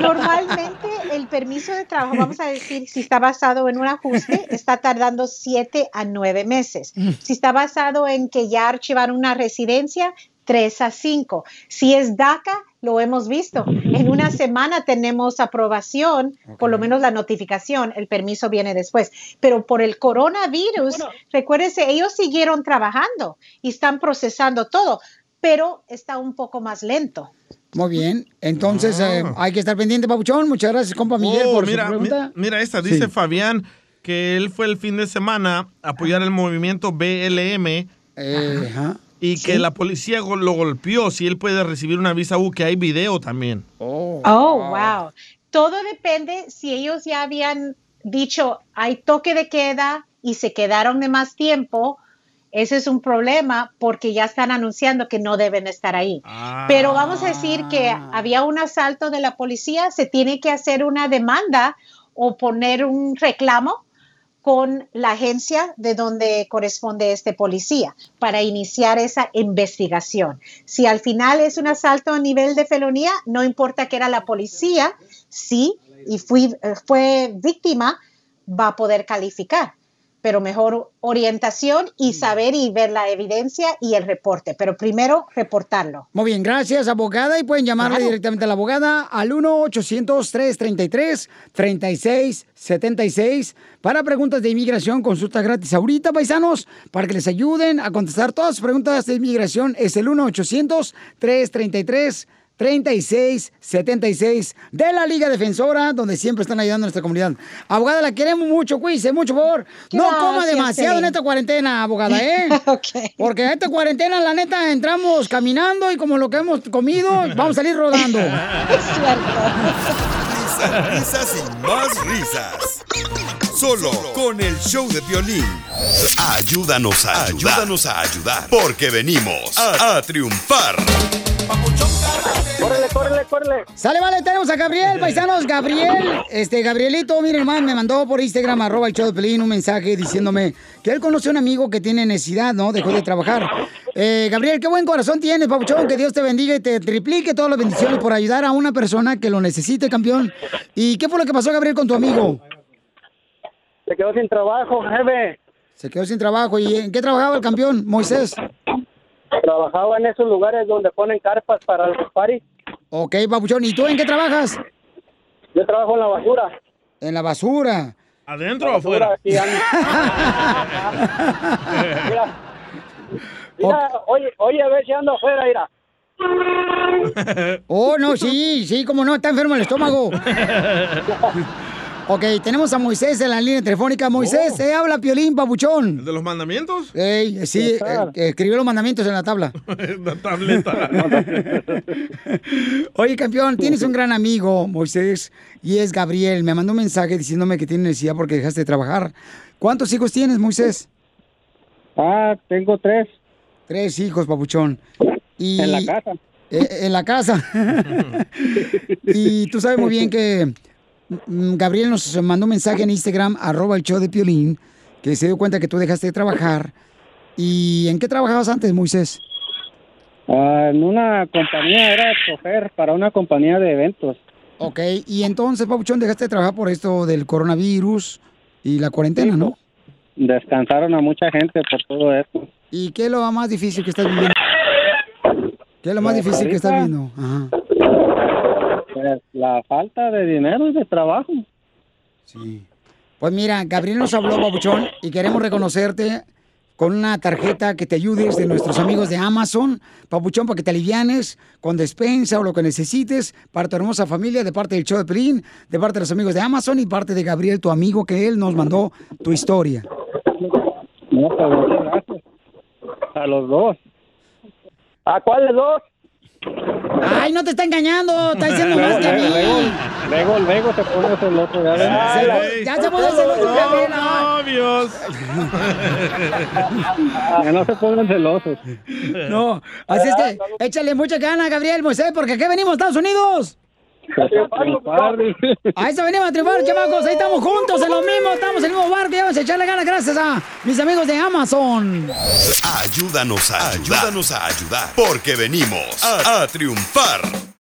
Normalmente el permiso de trabajo, vamos a decir, si está basado en un ajuste, está tardando siete a nueve meses. Si está basado en que ya archivaron una residencia, tres a cinco. Si es DACA, lo hemos visto. En una (laughs) semana tenemos aprobación, por lo menos la notificación, el permiso viene después. Pero por el coronavirus, recuérdense, ellos siguieron trabajando y están procesando todo, pero está un poco más lento. Muy bien. Entonces, eh, hay que estar pendiente, papuchón. Muchas gracias, compa Miguel, Oh, por mira, su pregunta. mi- mira esta, dice Sí. Fabián que él fue el fin de semana a apoyar el movimiento BLM Eh, ajá. Y que la policía lo golpeó. Si él puede recibir una visa U, que hay video también. Oh, wow. Todo depende si ellos ya habían dicho hay toque de queda y se quedaron de más tiempo, ese es un problema porque ya están anunciando que no deben estar ahí. Pero vamos a decir que había un asalto de la policía, se tiene que hacer una demanda o poner un reclamo con la agencia de donde corresponde este policía para iniciar esa investigación. Si al final es un asalto a nivel de felonía, no importa que era la policía, sí, y fue víctima, va a poder calificar pero mejor orientación y saber y ver la evidencia y el reporte, pero primero reportarlo. Muy bien, gracias, abogada. Y pueden llamarle Claro. directamente a la abogada al 1-800-333-3676 para preguntas de inmigración. Consulta gratis ahorita, paisanos, para que les ayuden a contestar todas sus preguntas de inmigración. Es el 1-800-333-3676. 3676 de la Liga Defensora, donde siempre están ayudando a nuestra comunidad. Abogada, la queremos mucho, cuídese mucho, por favor. No coma demasiado en esta cuarentena, abogada, ¿eh? (laughs) Porque en esta cuarentena, la neta, entramos caminando y como lo que hemos comido, vamos a salir rodando. (laughs) Risas, risas y más risas. Solo con el show de violín. Ayúdanos a ayudar. Ayúdanos a ayudar. Porque venimos a, a triunfar. ¡Córrele, córrele, córrele! Sale, vale, tenemos a Gabriel, paisanos. Gabriel, este, Gabrielito, miren, hermano, me mandó por Instagram, arroba el show de Pelín, un mensaje diciéndome que él conoce a un amigo que tiene necesidad, ¿no? Dejó de trabajar. Eh, Gabriel, qué buen corazón tienes, papuchón. Que Dios te bendiga y te triplique todas las bendiciones por ayudar a una persona que lo necesite, campeón. ¿Y qué fue lo que pasó, Gabriel, con tu amigo? Se quedó sin trabajo, jefe. Se quedó sin trabajo. ¿Y en qué trabajaba el campeón, Moisés? Trabajaba en esos lugares donde ponen carpas para los paris. Ok, papuchón. ¿Y tú en qué trabajas? Yo trabajo en la basura. En la basura. ¿Adentro o afuera? (laughs) Mira, mira, oye, oye, a ver si ando afuera, mira. Oh, no, sí, sí, como no, está enfermo el estómago. (laughs) Ok, tenemos a Moisés en la línea telefónica. Moisés, se habla Piolín, papuchón. ¿El de los mandamientos? Ey, sí, eh, escribió los mandamientos en la tabla. (laughs) La tableta. (laughs) Oye, campeón, tienes un gran amigo, Moisés, y es Gabriel. Me mandó un mensaje diciéndome que tiene necesidad porque dejaste de trabajar. ¿Cuántos hijos tienes, Moisés? Ah, tengo tres. Tres hijos, papuchón. Y, En la casa. Eh, en la casa. (laughs) y tú sabes muy bien que Gabriel nos mandó un mensaje en Instagram, arroba el show de Piolín, que se dio cuenta que tú dejaste de trabajar. ¿Y en qué trabajabas antes, Moisés? Ah, en una compañía, era chofer para una compañía de eventos. Ok, y entonces, Papuchón, dejaste de trabajar por esto del coronavirus y la cuarentena, ¿no? Descansaron a mucha gente por todo esto. ¿Y qué es lo más difícil que estás viviendo? ¿Qué es lo más Pues difícil que estás ahorita- viendo? Ajá. Pues, la falta de dinero y de trabajo. Sí. Pues mira, Gabriel nos habló, Papuchón, y queremos reconocerte con una tarjeta que te ayudes de nuestros amigos de Amazon, Papuchón, para que te alivianes con despensa o lo que necesites para tu hermosa familia, de parte del show de Pelín, de parte de los amigos de Amazon y parte de Gabriel, tu amigo, que él nos mandó tu historia. No, pues muchas gracias. A los dos. ¿A cuáles dos? Ay, no te está engañando, está diciendo más que a mí. Luego, luego, luego te pones el otro. Ya, ves. Se pone- ya se puede hacer otro ay. Novios. Ya no se pongan celosos. No, así es que échale mucha gana, Gabriel Moisés, porque aquí venimos, Estados Unidos. A eso venimos a triunfar, chamacos. Ahí estamos juntos en lo mismo, estamos en el mismo barco y vamos a echarle ganas gracias a mis amigos de Amazon. Ayúdanos a ayudar. Ayúdanos a ayudar. Porque venimos a, a triunfar.